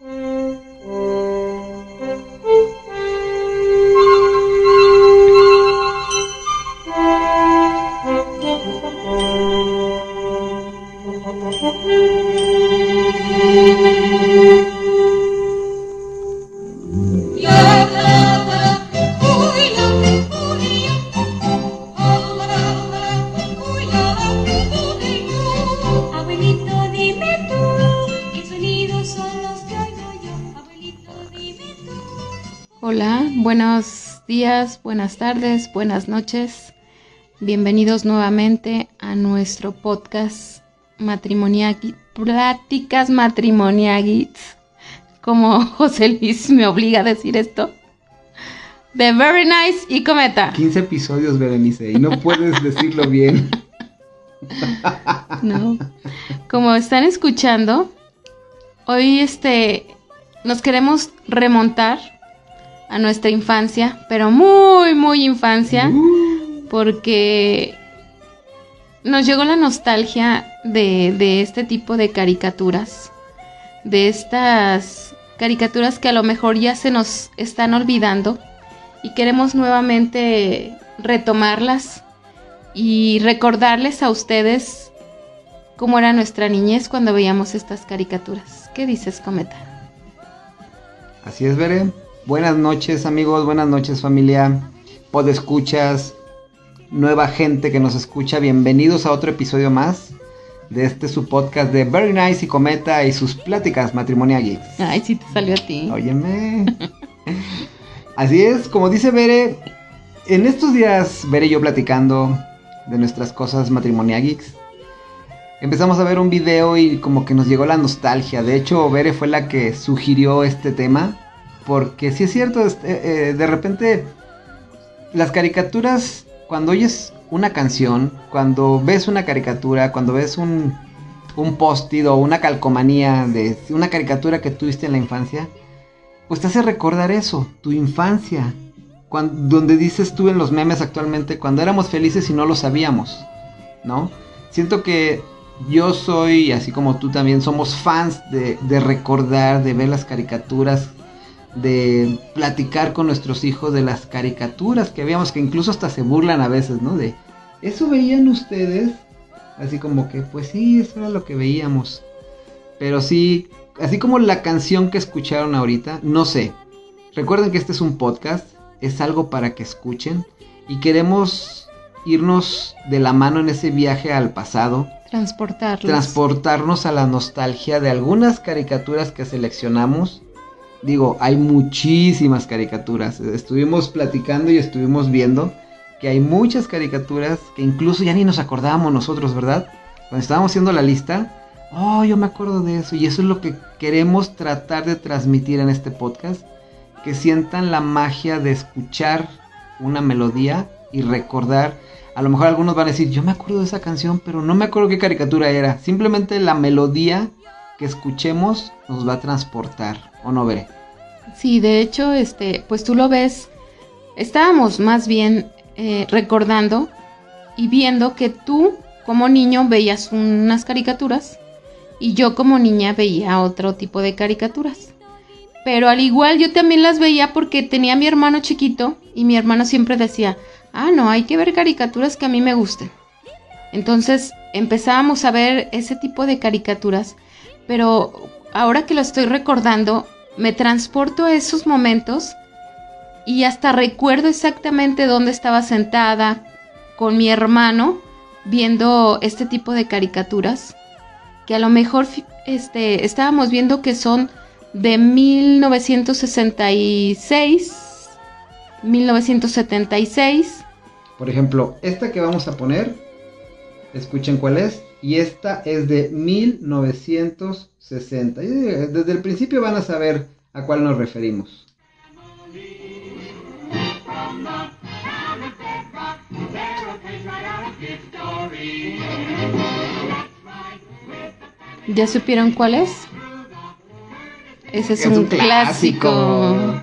Mm-hmm. Buenas tardes, buenas noches. Bienvenidos nuevamente a nuestro podcast matrimonial, pláticas matrimoniales. Como José Luis me obliga a decir esto. The Very Nice y Cometa. 15 episodios, Berenice, y no puedes decirlo bien. No. Como están escuchando, hoy este nos queremos remontar a nuestra infancia, pero muy, muy infancia, uh. porque nos llegó la nostalgia de, de este tipo de caricaturas, de estas caricaturas que a lo mejor ya se nos están olvidando y queremos nuevamente retomarlas y recordarles a ustedes cómo era nuestra niñez cuando veíamos estas caricaturas. ¿Qué dices, Cometa? Así es, Veré. Buenas noches amigos, buenas noches familia, podescuchas, nueva gente que nos escucha, bienvenidos a otro episodio más de este su podcast de Very Nice y Cometa y sus pláticas matrimoniales. Ay, sí te salió a ti. Óyeme. Así es, como dice Bere, en estos días Bere y yo platicando de nuestras cosas matrimoniales. Empezamos a ver un video y como que nos llegó la nostalgia. De hecho, Bere fue la que sugirió este tema porque si es cierto, eh, eh, de repente las caricaturas, cuando oyes una canción, cuando ves una caricatura, cuando ves un, un post-it o una calcomanía de una caricatura que tuviste en la infancia, pues te hace recordar eso, tu infancia. donde dices tú en los memes actualmente, cuando éramos felices y no lo sabíamos, ¿no? Siento que yo soy, así como tú también, somos fans de, de recordar, de ver las caricaturas de platicar con nuestros hijos de las caricaturas que veíamos, que incluso hasta se burlan a veces, ¿no? De, ¿eso veían ustedes? Así como que, pues sí, eso era lo que veíamos. Pero sí, así como la canción que escucharon ahorita, no sé. Recuerden que este es un podcast, es algo para que escuchen y queremos irnos de la mano en ese viaje al pasado. Transportarnos. Transportarnos a la nostalgia de algunas caricaturas que seleccionamos Digo, hay muchísimas caricaturas. Estuvimos platicando y estuvimos viendo que hay muchas caricaturas que incluso ya ni nos acordábamos nosotros, ¿verdad? Cuando estábamos haciendo la lista, oh, yo me acuerdo de eso. Y eso es lo que queremos tratar de transmitir en este podcast. Que sientan la magia de escuchar una melodía y recordar. A lo mejor algunos van a decir, yo me acuerdo de esa canción, pero no me acuerdo qué caricatura era. Simplemente la melodía que escuchemos nos va a transportar, ¿o no veré? Sí, de hecho, este, pues tú lo ves, estábamos más bien eh, recordando y viendo que tú como niño veías unas caricaturas y yo como niña veía otro tipo de caricaturas. Pero al igual yo también las veía porque tenía mi hermano chiquito y mi hermano siempre decía, ah, no, hay que ver caricaturas que a mí me gusten. Entonces empezábamos a ver ese tipo de caricaturas pero ahora que lo estoy recordando, me transporto a esos momentos y hasta recuerdo exactamente dónde estaba sentada con mi hermano viendo este tipo de caricaturas que a lo mejor este, estábamos viendo que son de 1966, 1976. Por ejemplo, esta que vamos a poner, escuchen cuál es, y esta es de 1960. Desde el principio van a saber a cuál nos referimos. ¿Ya supieron cuál es? Ese es, un, clásico.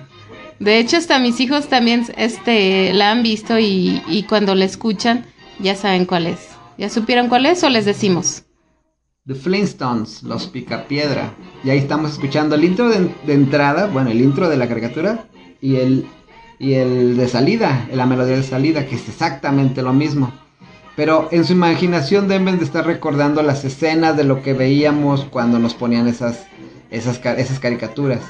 De hecho, hasta mis hijos también este, la han visto y, y cuando la escuchan ya saben cuál es. ¿Ya supieron cuál es o les decimos? The Flintstones, Los Picapiedra. Y ahí estamos escuchando el intro de, de entrada, bueno, el intro de la caricatura y el, y el de salida, la melodía de salida, que es exactamente lo mismo. Pero en su imaginación deben de estar recordando las escenas de lo que veíamos cuando nos ponían esas, esas, esas caricaturas.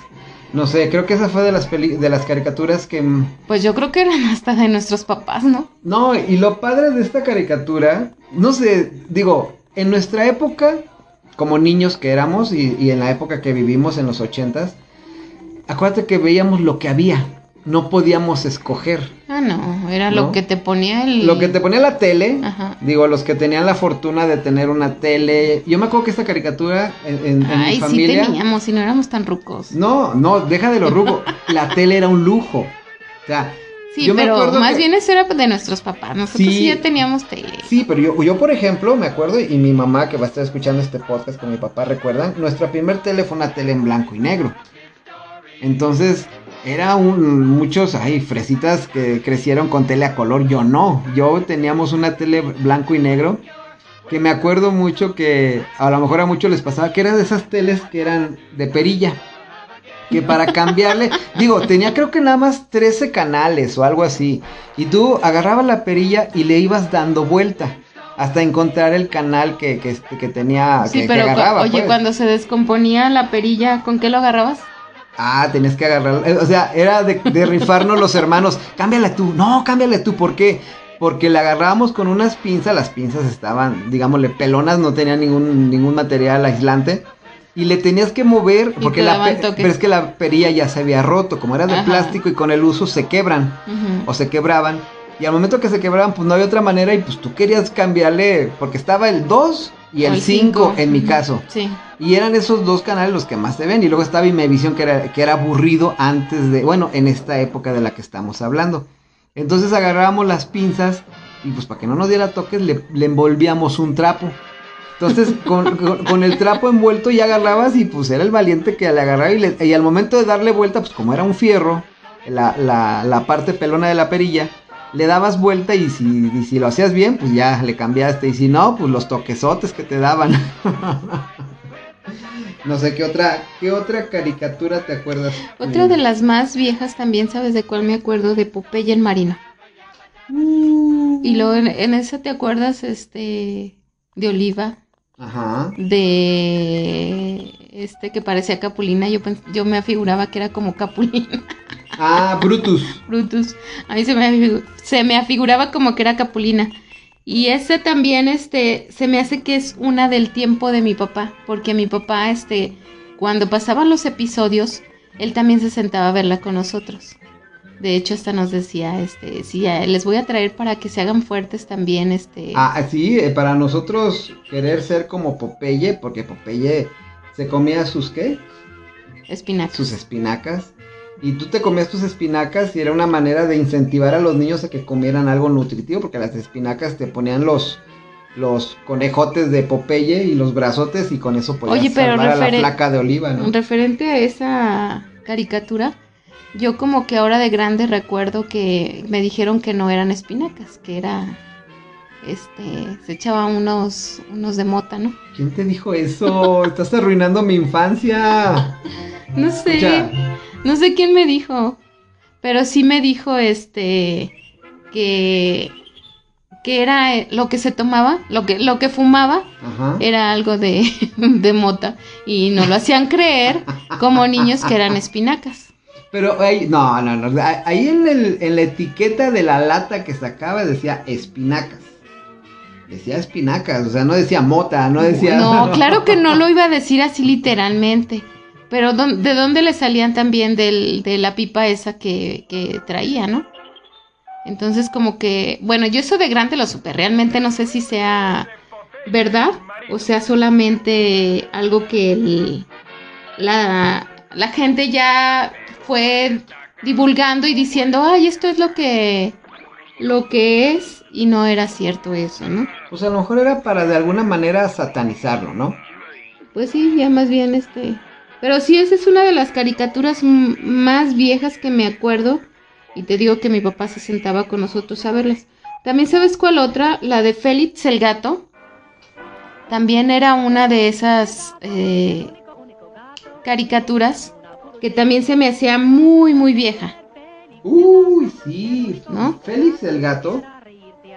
No sé, creo que esa fue de las, peli- de las caricaturas que... Pues yo creo que eran hasta de nuestros papás, ¿no? No, y lo padre de esta caricatura, no sé, digo, en nuestra época, como niños que éramos y, y en la época que vivimos en los ochentas, acuérdate que veíamos lo que había, no podíamos escoger. Ah, no, era ¿No? lo que te ponía el... Lo que te ponía la tele, Ajá. Digo, los que tenían la fortuna de tener una tele. Yo me acuerdo que esta caricatura en, en- Ay, mi sí familia. teníamos y no éramos tan rucos. No, no, deja de lo rugo. la tele era un lujo. O sea, Sí, pero más que- bien eso era de nuestros papás. Nosotros Sí. sí, ya teníamos tele. Sí, pero yo, yo, por ejemplo, me acuerdo, y mi mamá que va a estar escuchando este podcast con mi papá, recuerdan, nuestra primer tele fue una tele en blanco y negro. Entonces, era un, muchos, ay, fresitas que crecieron con tele a color, yo no. Yo teníamos una tele blanco y negro, que me acuerdo mucho que a lo mejor a muchos les pasaba, que eran de esas teles que eran de perilla. Que para cambiarle, digo, tenía creo que nada más 13 canales o algo así. Y tú agarrabas la perilla y le ibas dando vuelta hasta encontrar el canal que, que, que tenía, Sí, que, que pero cu- agarraba. oye, pues. cuando se descomponía la perilla, ¿con qué lo agarrabas? Ah, tenías que agarrar. eh, O sea, era de, de rifarnos los hermanos. Cámbiale tú. No, cámbiale tú. ¿Por qué? Porque la agarrábamos con unas pinzas. Las pinzas estaban, digámosle, pelonas. No tenían ningún, ningún material aislante. Y le tenías que mover. Porque la pero es que la perilla ya se había roto. Como era de Ajá. plástico y con el uso se quebran. O se quebraban. Y al momento que se quebraban, pues no había otra manera. Y pues tú querías cambiarle. Porque estaba el 2 y el 5 en mi caso. Sí. Y eran esos dos canales los que más se ven. Y luego estaba Imevisión, que era, que era aburrido antes de, bueno, en esta época de la que estamos hablando. Entonces agarrábamos las pinzas y pues para que no nos diera toques le, le envolvíamos un trapo. Entonces con, con- con el trapo envuelto ya agarrabas y pues era el valiente que le agarraba y, le- y al momento de darle vuelta, pues como era un fierro, la, la- la parte pelona de la perilla, le dabas vuelta y si, y si lo hacías bien, pues ya le cambiaste. Y si no, pues los toquesotes que te daban. No sé qué otra, qué otra caricatura te acuerdas. Otra de las más viejas también, ¿sabes de cuál me acuerdo? De Popeye el Marino. Y luego en, en esa te acuerdas, este, de Oliva, Ajá. de este que parecía Capulina. Yo, yo me afiguraba que era como Capulina, Ah, Brutus. Brutus. A mí se me, se me afiguraba como que era Capulina. Y ese también, este, se me hace que es una del tiempo de mi papá, porque mi papá, este, cuando pasaban los episodios, él también se sentaba a verla con nosotros. De hecho, hasta nos decía, este, sí, les voy a traer para que se hagan fuertes también, este, Ah, sí, eh, para nosotros querer ser como Popeye, porque Popeye se comía sus qué? espinacas. Sus espinacas. Y tú te comías tus espinacas y era una manera de incentivar a los niños a que comieran algo nutritivo, porque las espinacas te ponían los los conejotes de Popeye y los brazotes y con eso podías Oye, pero salvar a la flaca de oliva, ¿no? Referente a esa caricatura, yo como que ahora de grande recuerdo que me dijeron que no eran espinacas, que era, este, se echaba unos, unos de mota, ¿no? ¿Quién te dijo eso? Estás arruinando mi infancia. No sé, Ya. no sé quién me dijo, pero sí me dijo, este, que, que era eh, lo que se tomaba, lo que, lo que fumaba, Ajá. era algo de, de mota y no lo hacían creer como niños que eran espinacas. Pero ahí, no, no, no. Ahí en, el- en la etiqueta de la lata que sacaba decía espinacas. Decía espinacas, o sea, no decía mota, no decía. No, claro que no lo iba a decir así literalmente. Pero ¿dó- ¿de dónde le salían también del, de la pipa esa que, que traía, no? Entonces como que, bueno, yo eso de grande lo supe. Realmente no sé si sea verdad o sea solamente algo que el- la, la gente ya fue divulgando y diciendo, ay, esto es lo que, lo que es y no era cierto eso, ¿no? Pues a lo mejor era para de alguna manera satanizarlo, ¿no? Pues sí, ya más bien este. Pero sí, esa es una de las caricaturas más viejas que me acuerdo. Y te digo que mi papá se sentaba con nosotros a verlas. También sabes cuál otra, la de Félix el gato. también era una de esas eh, caricaturas que también se me hacía muy, muy vieja. Uy, sí. ¿No? Félix el gato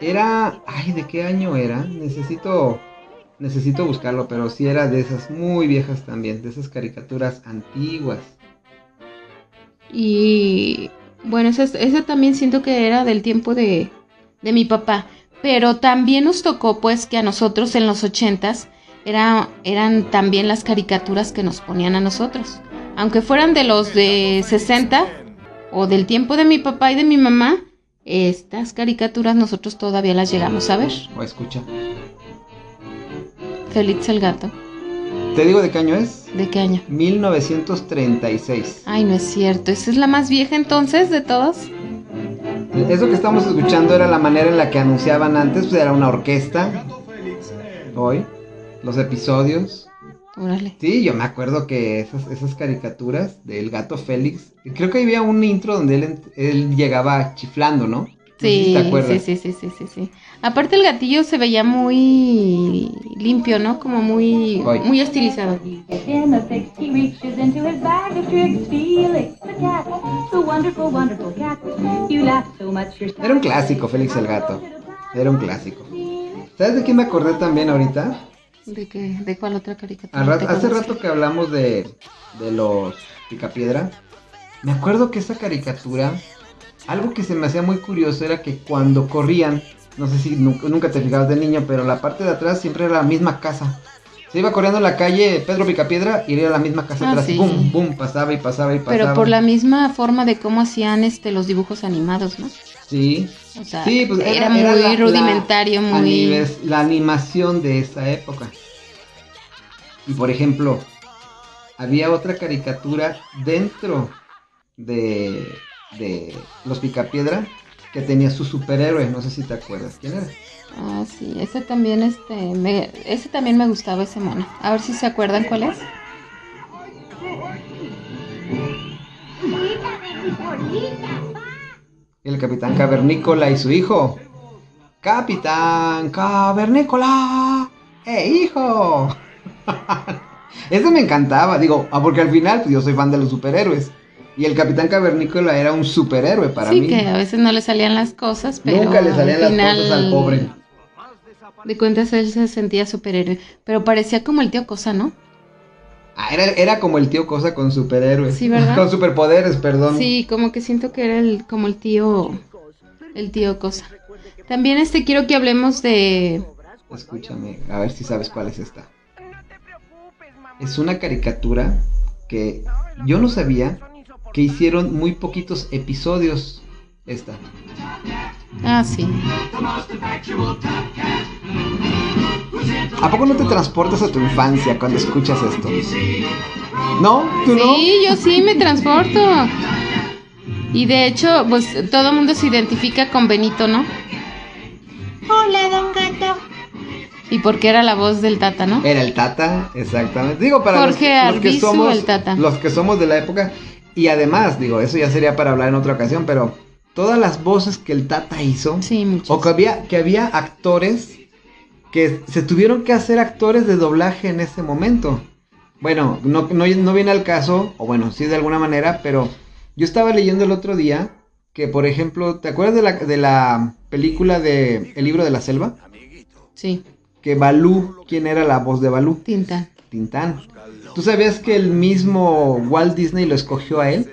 era... Ay, ¿de qué año era? Necesito... Necesito buscarlo, pero sí era de esas muy viejas también, de esas caricaturas antiguas. Y bueno, ese, ese también siento que era del tiempo de, de mi papá. Pero también nos tocó pues que a nosotros en los ochentas era, eran también las caricaturas que nos ponían a nosotros. Aunque fueran de los de 60 o del tiempo de mi papá y de mi mamá, estas caricaturas nosotros todavía las llegamos a ver. O escucha. Félix el gato. ¿Te digo de qué año es? ¿De qué año? 1936. Ay, no es cierto. ¿Esa es la más vieja entonces de todas? Eso que estamos escuchando era la manera en la que anunciaban antes, pues era una orquesta. Hoy, los episodios. Órale. Sí, yo me acuerdo que esas, esas caricaturas del gato Félix, creo que había un intro donde él, él llegaba chiflando, ¿no? No sé si Sí, sí, sí, sí, sí, sí, sí. Aparte el gatillo se veía muy limpio, ¿no? Como muy, muy estilizado. Era un clásico, Félix el gato. Era un clásico. ¿Sabes de quién me acordé también ahorita? ¿De qué? ¿De cuál otra caricatura? Hace rato que hablamos de, de los Picapiedra, me acuerdo que esa caricatura, algo que se me hacía muy curioso era que cuando corrían, no sé si nu- nunca te fijabas de niño, pero la parte de atrás siempre era la misma casa. Se iba corriendo en la calle Pedro Picapiedra y era la misma casa Ah, atrás. sí. Bum, bum, pasaba y pasaba y pasaba. Pero por la misma forma de cómo hacían este los dibujos animados, ¿no? Sí. O sea, Sí, pues era, era, muy era la- rudimentario, la, muy... animes- la animación de esa época. Y por ejemplo, había otra caricatura dentro de, de Los Picapiedra que tenía su superhéroe, no sé si te acuerdas quién era. Ah, sí, ese también, este, me, ese también me gustaba ese mono. A ver si se acuerdan cuál es. El Capitán Cavernícola y su hijo. Capitán Cavernícola. ¡Eh, hijo! Ese me encantaba, digo, ah, porque al final pues, yo soy fan de los superhéroes. Y el Capitán Cavernícola era un superhéroe para sí, mí. que a veces no le salían las cosas, pero Nunca le salían al las cosas al pobre. De cuentas él se sentía superhéroe, pero parecía como el tío Cosa, ¿no? Ah, era, era como el tío Cosa con superhéroes. Sí, ¿verdad? con superpoderes, perdón. Sí, como que siento que era el, como el tío, el tío Cosa. También este quiero que hablemos de, Escúchame, a ver si sabes cuál es esta. Es una caricatura que yo no sabía que hicieron muy poquitos episodios. Esta. ah, sí, ¿A poco no te transportas a tu infancia cuando escuchas esto? ¿No? ¿Tú no? sí, yo sí me transporto. Y de hecho, pues todo el mundo se identifica con Benito, ¿no? Hola, don gato. Y porque era la voz del Tata, ¿no? Era el Tata, exactamente. Digo, para los, Jorge los que Arbizu, somos el Tata. los que somos de la época. Y además, digo, eso ya sería para hablar en otra ocasión, pero todas las voces que el Tata hizo, Sí, o que había, que había actores que se tuvieron que hacer actores de doblaje en ese momento. Bueno, no, no, no viene al caso, o bueno, sí de alguna manera, pero yo estaba leyendo el otro día que, por ejemplo, ¿te acuerdas de la, de la película de El libro de la selva? Sí, Que Balú, ¿quién era la voz de Balú? Tinta. Tintán. ¿Tú sabías que el mismo Walt Disney lo escogió a él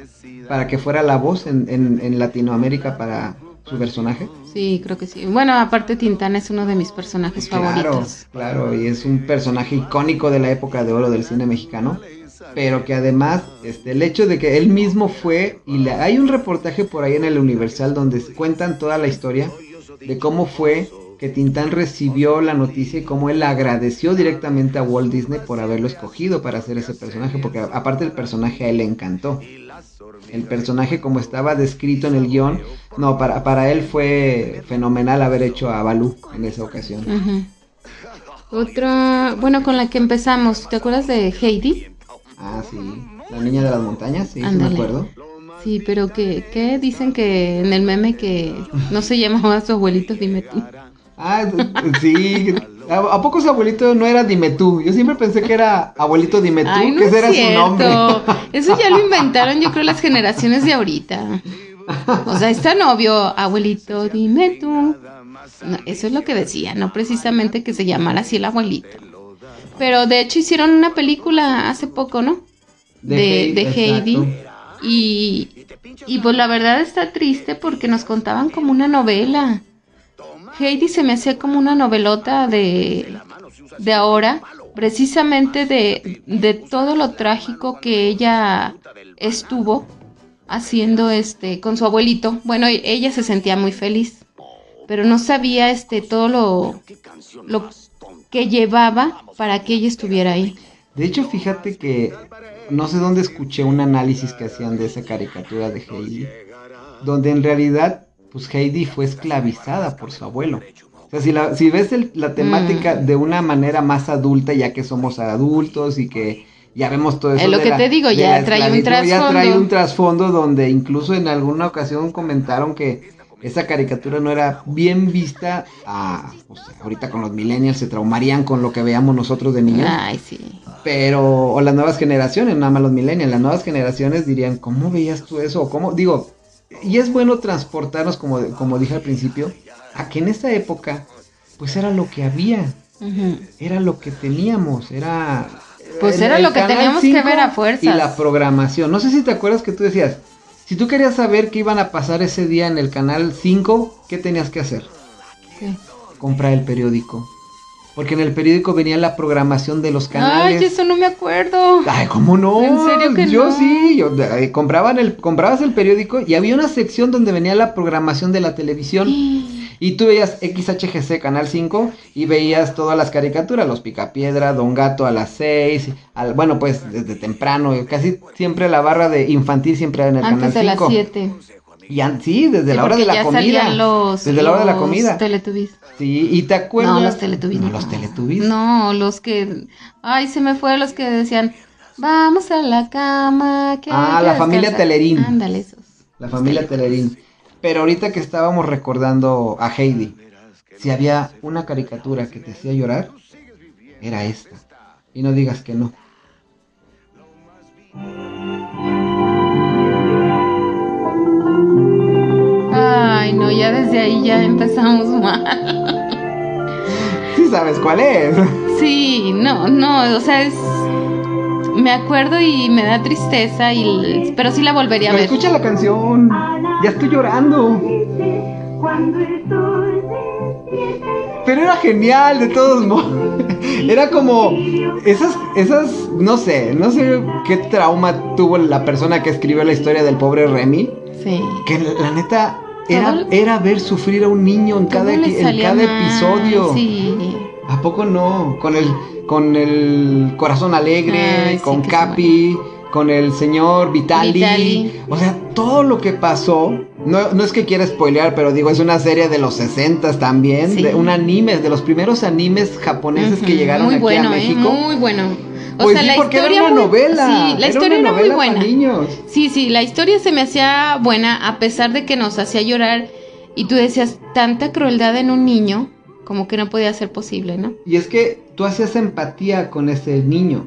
para que fuera la voz en, en- en Latinoamérica para su personaje? Sí, creo que sí. Bueno, aparte Tintán es uno de mis personajes Claro, favoritos. claro, y es un personaje icónico de la época de oro del cine mexicano, pero que además, este, el hecho de que él mismo fue, y le- hay un reportaje por ahí en el Universal donde cuentan toda la historia de cómo fue que Tintán recibió la noticia y cómo él agradeció directamente a Walt Disney por haberlo escogido para hacer ese personaje, porque aparte el personaje a él le encantó. El personaje como estaba descrito en el guion, no, para, para él fue fenomenal haber hecho a Balú en esa ocasión. Ujú. Otra, bueno, con la que empezamos, ¿te acuerdas de Heidi? Ah, sí. La niña de las montañas, sí, sí me acuerdo. Sí, pero que, que dicen que en el meme que no se llamaba su abuelito, dime tú. Ah, sí. ¿A, a poco su abuelito no era Dimetú? Yo siempre pensé que era abuelito Dimetú, Ay, no que ese es era su nombre. Eso ya lo inventaron, yo creo, las generaciones de ahorita. O sea, está novio, abuelito, dime tú. No, eso es lo que decía, no precisamente que se llamara así el abuelito. Pero de hecho hicieron una película hace poco, ¿no? De, de Heidi. exacto. Y, y pues la verdad está triste porque nos contaban como una novela. Heidi se me hacía como una novelota de, de ahora, precisamente de, de todo lo trágico que ella estuvo haciendo este con su abuelito. Bueno, ella se sentía muy feliz, pero no sabía este todo lo, lo que llevaba para que ella estuviera ahí. De hecho, fíjate que no sé dónde escuché un análisis que hacían de esa caricatura de Heidi, donde en realidad, pues Heidi fue esclavizada por su abuelo. O sea, si, la- si ves el- la temática Mm. de una manera más adulta, ya que somos adultos y que ya vemos todo eso. Es lo de que la- te digo, ya trae un esclavitud, Ya trae trasfondo. un trasfondo donde incluso en alguna ocasión comentaron que esa caricatura no era bien vista a, o sea, ahorita con los millennials se traumarían con lo que veamos nosotros de niños. Ay, sí. Pero, o las nuevas generaciones, nada más los millennials, las nuevas generaciones dirían, ¿cómo veías tú eso? ¿Cómo? Digo, y es bueno transportarnos, como, como dije al principio, a que en esa época, pues era lo que había, era lo que teníamos, era... Pues el- era lo que teníamos que 5 ver a fuerzas. Y la programación. No sé si te acuerdas que tú decías, si tú querías saber qué iban a pasar ese día en el Canal 5, ¿qué tenías que hacer? Comprar el periódico. Porque en el periódico venía la programación de los canales. Ay, eso no me acuerdo. Ay, ¿cómo no? ¿En serio que yo no? sí, yo eh, compraban el, comprabas el periódico y había una sección donde venía la programación de la televisión. Y tú veías XHGC Canal 5 y veías todas las caricaturas, los Picapiedra, Don Gato a las 6, al, bueno, pues desde temprano, casi siempre la barra de infantil siempre era en el Antes de Canal las 5. 7. Y sí, desde la hora de la comida. Los, desde la hora de la los comida. Teletubbies. Sí, y te acuerdas. No, los Teletubbies. No, los Teletubbies. No, los que. Ay, se me fue los que decían. Vamos a la cama. que Ah, la familia descansar". Telerín. Ándale, esos. La familia Telerín. Pero ahorita que estábamos recordando a Heidi, si había una caricatura que te hacía llorar, era esta. Y no digas que no. Ay, no, ya desde ahí ya empezamos mal. Sí sabes cuál es. Sí, no, no, o sea, es. Me acuerdo y me da tristeza, y pero sí la volvería a ver. escucha la canción. Ya estoy llorando. Pero era genial, de todos modos. Era como esas, esas, no sé, no sé qué trauma tuvo la persona que escribió la historia del pobre Remy. Sí. Que la neta era, era ver sufrir a un niño en cada, en cada episodio. Sí. ¿A poco no? Con el, con el corazón alegre, Ay, sí, con que Capi, con el señor Vitali. Vitali. O sea, todo lo que pasó. No, no es que quiera spoilear, pero digo, es una serie de los 60 también. Sí. De un anime, de los primeros animes japoneses que llegaron muy aquí bueno, a ¿eh? México. Muy bueno. O pues sea, sí, la porque historia era una muy- novela. Sí, la historia una era muy buena. niños. Sí, sí, la historia se me hacía buena a pesar de que nos hacía llorar y tú decías tanta crueldad en un niño como que no podía ser posible, ¿no? Y es que tú hacías empatía con ese niño.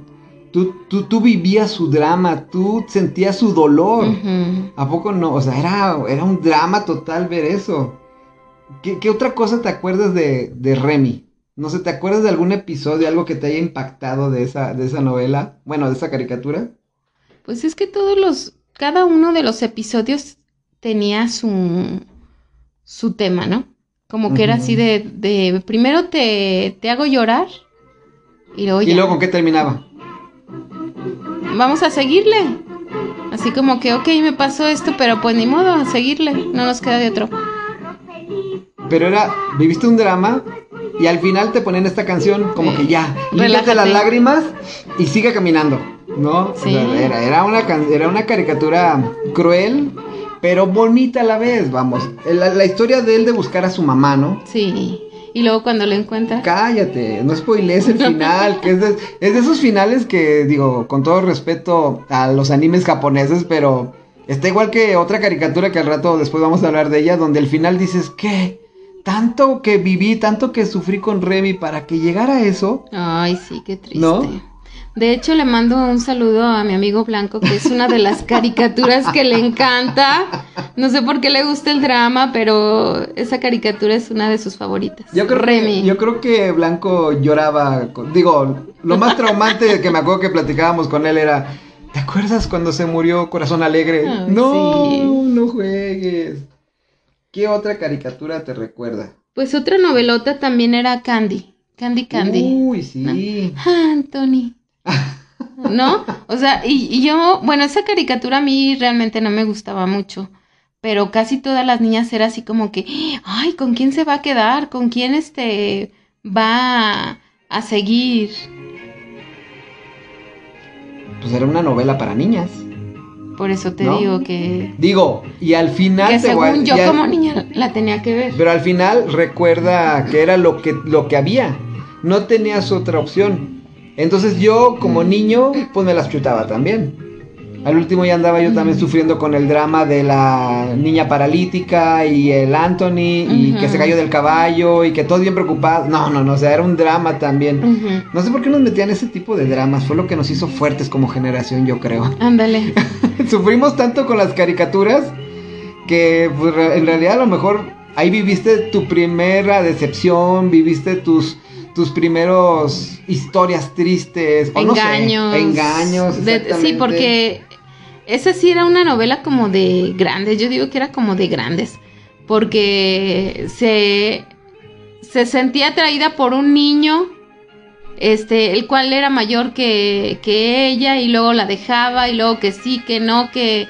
Tú, tú, tú vivías su drama, tú sentías su dolor. ¿A poco no? O sea, era, era un drama total ver eso. ¿Qué, qué otra cosa te acuerdas de, de Remy? No sé, ¿te acuerdas de algún episodio, algo que te haya impactado de esa, de esa novela? Bueno, de esa caricatura. Pues es que todos los, cada uno de los episodios tenía su, su tema, ¿no? Como que era así de, de primero te, te hago llorar y luego ¿Y luego con qué terminaba? vamos a seguirle. Así como que, ok, me pasó esto, pero pues ni modo, a seguirle, no nos queda de otro. Pero era, viviste un drama y al final te ponen esta canción como que ya, límpiate las lágrimas y sigue caminando, ¿no? O Sí. sea, era, era una, can- era una caricatura cruel, pero bonita a la vez, vamos. La, la historia de él de buscar a su mamá, ¿no? Sí. Y luego cuando lo encuentra. Cállate, no spoilees el final, que es de, es de esos finales que, digo, con todo respeto a los animes japoneses, pero está igual que otra caricatura que al rato después vamos a hablar de ella, donde el final dices, ¿qué? Tanto que viví, tanto que sufrí con Remy para que llegara a eso. Ay, sí, qué triste. ¿No? De hecho, le mando un saludo a mi amigo Blanco, que es una de las caricaturas que le encanta. No sé por qué le gusta el drama, pero esa caricatura es una de sus favoritas. Yo creo, Remy. Que, yo creo que Blanco lloraba. con- digo, lo más traumante que me acuerdo que platicábamos con él era. ¿Te acuerdas cuando se murió Corazón Alegre? Ay, no, sí. no juegues. ¿Qué otra caricatura te recuerda? Pues otra novelota también era Candy. Candy Candy. Uy, sí. Anthony. ¿No? O sea, y, y yo, bueno, esa caricatura a mí realmente no me gustaba mucho, pero casi todas las niñas era así como que, ay, ¿con quién se va a quedar? ¿Con quién este va a, a seguir? Pues era una novela para niñas. Por eso te ¿No? digo que, Digo, y al final que te voy a- según yo al- como niña la tenía que ver. Pero al final recuerda que era lo que, lo que había. No tenías otra opción. Entonces yo, como niño, pues me las chutaba también. Al último ya andaba yo también sufriendo con el drama de la niña paralítica y el Anthony y que se cayó del caballo y que todos bien preocupados. No, no, no, o sea, era un drama también. No sé por qué nos metían ese tipo de dramas, fue lo que nos hizo fuertes como generación, yo creo. Ándale. Sufrimos tanto con las caricaturas que pues, en realidad a lo mejor ahí viviste tu primera decepción, viviste tus tus primeros historias tristes, o no sé, engaños. engaños, De- sí, porque esa sí era una novela como de grandes. Yo digo que era como de grandes. Porque se, se sentía atraída por un niño. Este, el cual era mayor que, que ella, y luego la dejaba, y luego que sí, que no, que,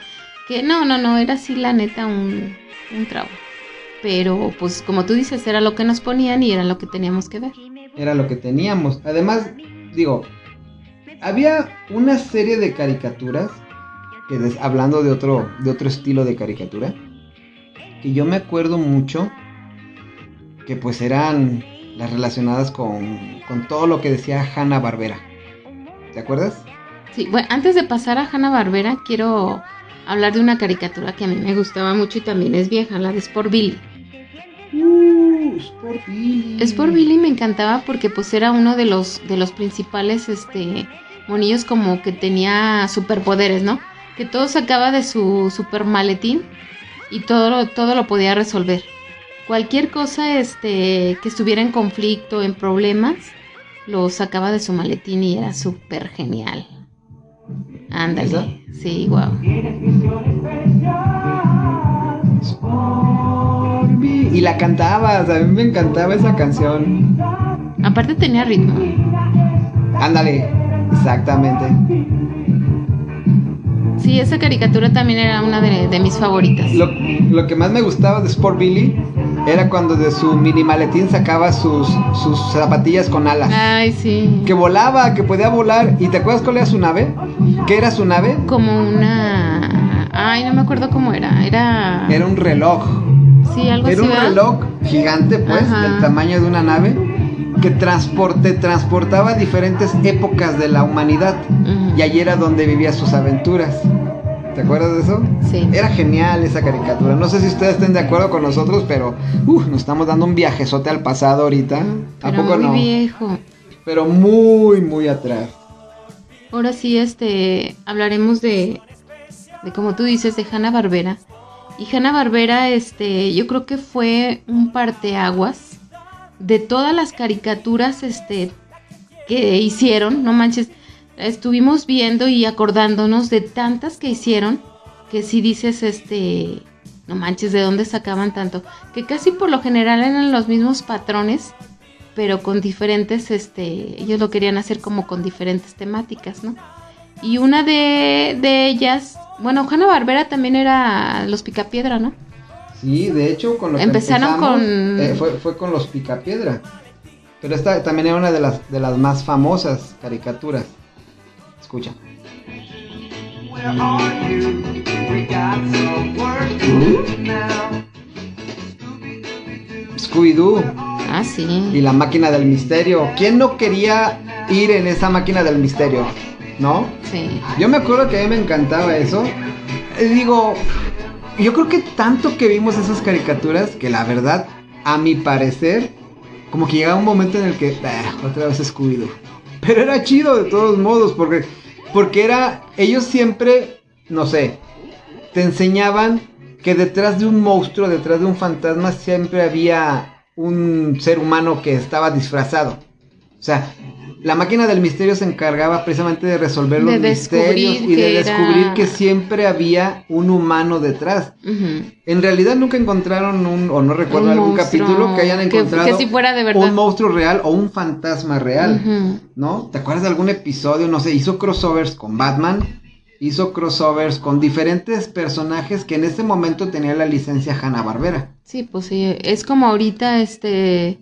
que no, no, no, era así la neta un, un. Pero, pues, como tú dices, era lo que nos ponían y era lo que teníamos que ver. era lo que teníamos. Además, digo, había una serie de caricaturas que des- hablando de otro de otro estilo de caricatura que yo me acuerdo mucho que pues eran las relacionadas con, con todo lo que decía Hanna Barbera. ¿Te acuerdas? Sí, bueno, antes de pasar a Hanna Barbera, quiero hablar de una caricatura que a mí me gustaba mucho y también es vieja, la de Sport Billy. Uh, Sport Billy. Sport Billy me encantaba porque pues era uno de los de los principales este monillos como que tenía superpoderes, ¿no? Que todo sacaba de su super maletín y todo lo, todo lo podía resolver. Cualquier cosa este que estuviera en conflicto, en problemas, lo sacaba de su maletín y era súper genial. Ándale. Sí, wow. Y la cantabas, a mí me encantaba esa canción. Aparte tenía ritmo. Ándale, exactamente. Sí, esa caricatura también era una de, de mis favoritas. Lo, lo que más me gustaba de Sport Billy era cuando de su mini maletín sacaba sus, sus zapatillas con alas. Ay, sí. Que volaba, que podía volar. ¿Y te acuerdas cuál era su nave? ¿Qué era su nave? Como una... Ay, no me acuerdo cómo era. Era... Era un reloj. Sí, algo Era así, un ¿verdad? reloj gigante, pues, Ajá. del tamaño de una nave, que transporte, transportaba diferentes épocas de la humanidad. Ujú. Y allí era donde vivía sus aventuras. ¿Te acuerdas de eso? Sí. Era genial esa caricatura. No sé si ustedes estén de acuerdo con nosotros, pero uh, nos estamos dando un viajezote al pasado ahorita. ¿A Pero poco muy no? viejo. Pero muy, muy atrás. Ahora sí, este, hablaremos de, de como tú dices, de Hanna Barbera. Y Hanna Barbera, este, yo creo que fue un parteaguas de todas las caricaturas, este, que hicieron. No manches, estuvimos viendo y acordándonos de tantas que hicieron que si dices, este, no manches, de dónde sacaban tanto. Que casi por lo general eran los mismos patrones pero con diferentes, este, ellos lo querían hacer como con diferentes temáticas, ¿no? Y una de, de ellas, bueno, Hanna Barbera también era los Picapiedra, ¿no? Sí, de hecho, con lo Empezaron con- eh, fue, fue con los Picapiedra. Pero esta también era una de las, de las más famosas caricaturas. Escucha. Where are you? We got some work to do now. Scooby-Doo Ah, y sí. la máquina del misterio. ¿Quién no quería ir en esa máquina del misterio? ¿No? Sí. Yo me acuerdo que a mí me encantaba eso. Eh, digo, yo creo que tanto que vimos esas caricaturas que la verdad a mi parecer, como que llegaba un momento en el que, "Ah, otra vez Scooby-Doo. Pero era chido de todos modos, porque, porque era, ellos siempre, no sé, te enseñaban que detrás de un monstruo, detrás de un fantasma, siempre había un ser humano que estaba disfrazado. O sea, la máquina del misterio se encargaba precisamente de resolver los misterios y de era- descubrir que siempre había un humano detrás. En realidad nunca encontraron un, o no recuerdo Un algún monstruo capítulo que hayan encontrado que sí fuera de verdad. un monstruo real o un fantasma real. ¿no? ¿Te acuerdas de algún episodio? No sé, hizo crossovers con Batman, hizo crossovers con diferentes personajes que en ese momento tenía la licencia Hanna-Barbera. Sí, pues sí, es como ahorita este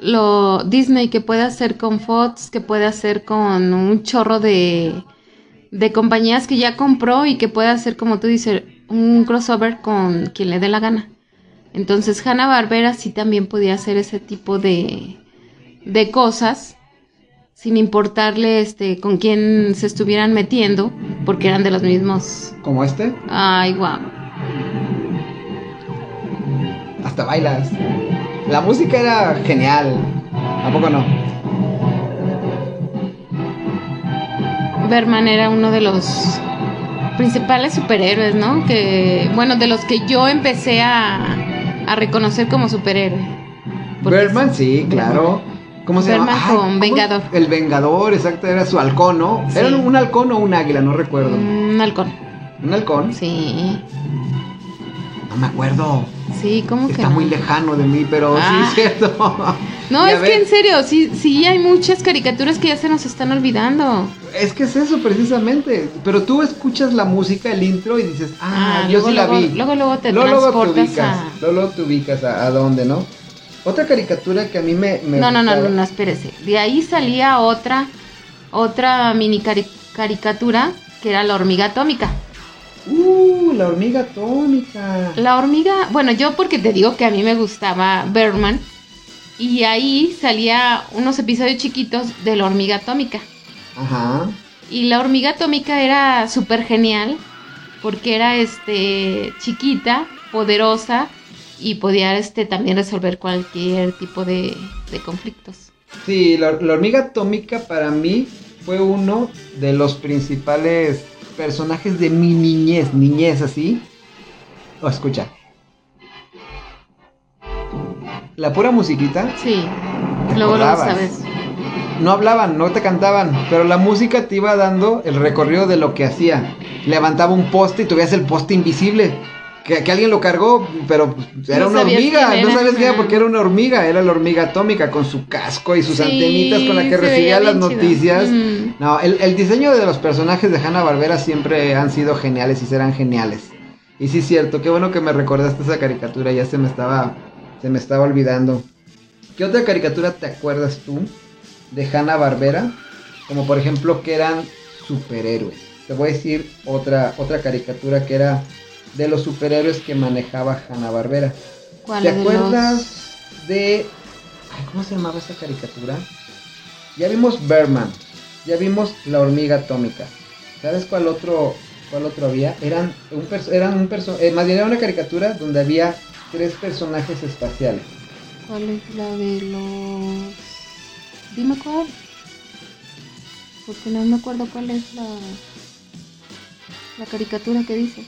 lo Disney que puede hacer con Fox, que puede hacer con un chorro de de compañías que ya compró y que puede hacer como tú dices un crossover con quien le dé la gana. Entonces Hanna Barbera sí también podía hacer ese tipo de de cosas sin importarle este con quién se estuvieran metiendo porque eran de los mismos. Como este, Ay, guau. hasta bailas. La música era genial. ¿A poco no? Berman era uno de los principales superhéroes, ¿no? Que, bueno, de los que yo empecé a, a reconocer como superhéroe. Birdman, sí, claro. ¿Cómo se llama? Ay, con. Vengador. El Vengador, exacto, era su halcón, ¿no? Sí. ¿Era un halcón o un águila? No recuerdo. Un halcón. ¿Un halcón? Sí. No me acuerdo. Sí, ¿cómo que Está no? muy lejano de mí, pero Ah. sí es cierto. No, es ves, que en serio, sí, sí hay muchas caricaturas que ya se nos están olvidando. Es que es eso precisamente. Pero tú escuchas la música, el intro y dices, ah, yo luego, sí la luego, vi. Luego, luego te luego, luego te transportas ubicas. a... Luego, luego te ubicas a, a dónde, ¿no? Otra caricatura que a mí me. me No, no, no, no, no, espérese. De ahí salía otra, otra mini cari- caricatura que era la hormiga atómica. Uh, la hormiga atómica. La hormiga, bueno, yo porque te digo que a mí me gustaba Birdman y ahí salía unos episodios chiquitos de la hormiga atómica. Ajá. Y la hormiga atómica era súper genial porque era este chiquita, poderosa y podía este también resolver cualquier tipo de, de conflictos. Sí, la, la hormiga atómica para mí fue uno de los principales personajes de mi niñez, niñez así. Oh, escucha. La pura musiquita. Sí, luego lo sabes. No hablaban, no te cantaban, pero la música te iba dando el recorrido de lo que hacía. Levantaba un poste y tú veías el poste invisible. Que, que alguien lo cargó, pero pues, era No una hormiga. No sabías qué era porque era una hormiga. Era la hormiga atómica con su casco y sus Sí, antenitas con la que recibía las noticias. Mm. No, el, el diseño de los personajes de Hanna Barbera siempre han sido geniales y serán geniales. Y sí es cierto, qué bueno que me recordaste esa caricatura, ya se me estaba, se me estaba olvidando. ¿Qué otra caricatura te acuerdas tú de Hanna Barbera? Como por ejemplo que eran superhéroes. Te voy a decir otra, otra caricatura que era de los superhéroes que manejaba Hanna Barbera. ¿Cuál ¿Te acuerdas de... Ay, ¿Cómo se llamaba esa caricatura? Ya vimos Berman, ya vimos La Hormiga Atómica. ¿Sabes cuál otro, cuál otro había? Eran un, eran un eh, más bien era una caricatura donde había tres personajes espaciales. ¿Cuál es la de los...? Dime cuál. Porque no me acuerdo cuál es la... La caricatura que dice.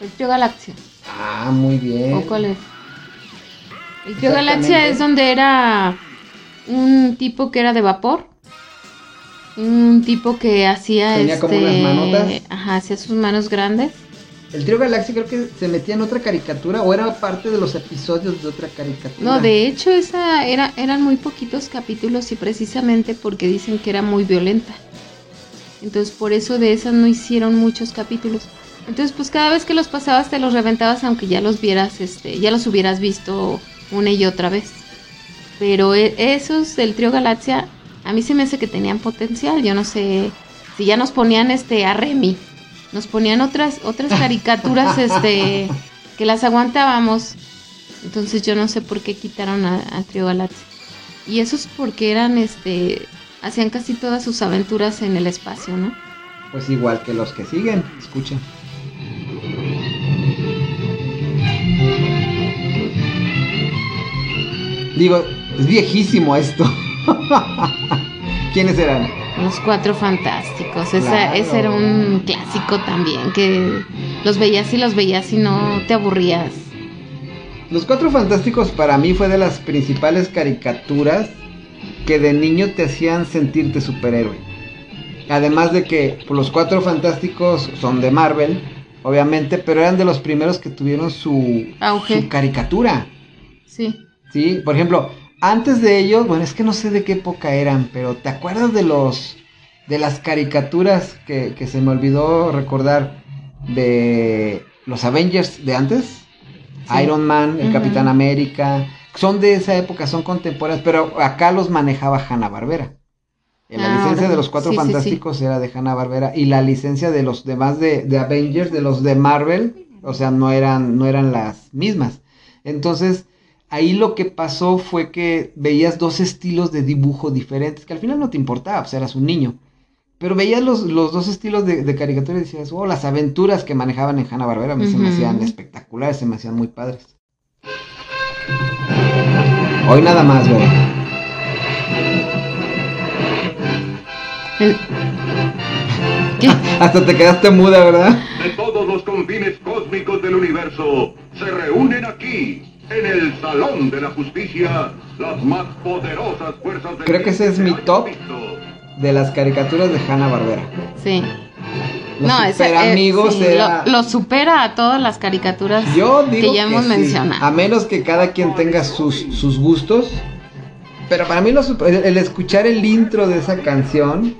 El Trio Galaxia. Ah, muy bien. ¿O cuál es? El Trio Exactamente. Galaxia es donde era un tipo que era de vapor. Un tipo que hacía Tenía como este, unas manotas. Ajá, hacía sus manos grandes. El Trio Galaxia creo que se metía en otra caricatura o era parte de los episodios de otra caricatura. No, de hecho esa era, eran muy poquitos capítulos y precisamente porque dicen que era muy violenta. Entonces por eso de esas no hicieron muchos capítulos. Entonces pues cada vez que los pasabas te los reventabas aunque ya los vieras, este, ya los hubieras visto una y otra vez. Pero e- esos del trío Galaxia a mí se me hace que tenían potencial. Yo no sé si ya nos ponían este a Remy, nos ponían otras otras caricaturas este que las aguantábamos. Entonces yo no sé por qué quitaron a, a Trio Galaxia. Y eso es porque eran, este, hacían casi todas sus aventuras en el espacio, ¿no? Pues igual que los que siguen, escuchen. Digo, es viejísimo esto. ¿Quiénes eran? Los cuatro fantásticos. Esa, Claro. Ese era un clásico también, que los veías y los veías y no te aburrías. Los Cuatro Fantásticos para mí fue de las principales caricaturas que de niño te hacían sentirte superhéroe. Además de que pues, los Cuatro Fantásticos son de Marvel, obviamente, pero eran de los primeros que tuvieron su, Auge. su caricatura. Sí. ¿Sí? Por ejemplo, antes de ellos, bueno, es que no sé de qué época eran, pero ¿te acuerdas de los de las caricaturas que, que se me olvidó recordar de los Avengers de antes? Sí. Iron Man, el. Capitán América, son de esa época, son contemporáneos, pero acá los manejaba Hanna Barbera. La Ah, licencia de los Cuatro Sí, sí, sí. Fantásticos era de Hanna Barbera y la licencia de los demás de, de Avengers, de los de Marvel, o sea, no eran, no eran las mismas. Entonces, ahí lo que pasó fue que veías dos estilos de dibujo diferentes, que al final no te importaba, pues eras un niño. Pero veías los, los dos estilos de, de caricatura y decías, oh, las aventuras que manejaban en Hanna Barbera se me hacían espectaculares, se me hacían muy padres. Hoy nada más, güey. El- ¿Qué? Hasta te quedaste muda, ¿verdad? de todos los confines cósmicos del universo se reúnen aquí, en el Salón de la Justicia, las más poderosas fuerzas del Creo que ese es mi top. visto. De las caricaturas de Hanna Barbera. Sí. Los no, ese, super eh, amigos sí, era. lo, lo supera a todas las caricaturas Yo digo que ya hemos sí, mencionado. A menos que cada quien tenga sus, sus gustos. Pero para mí lo super- el, el escuchar el intro de esa canción,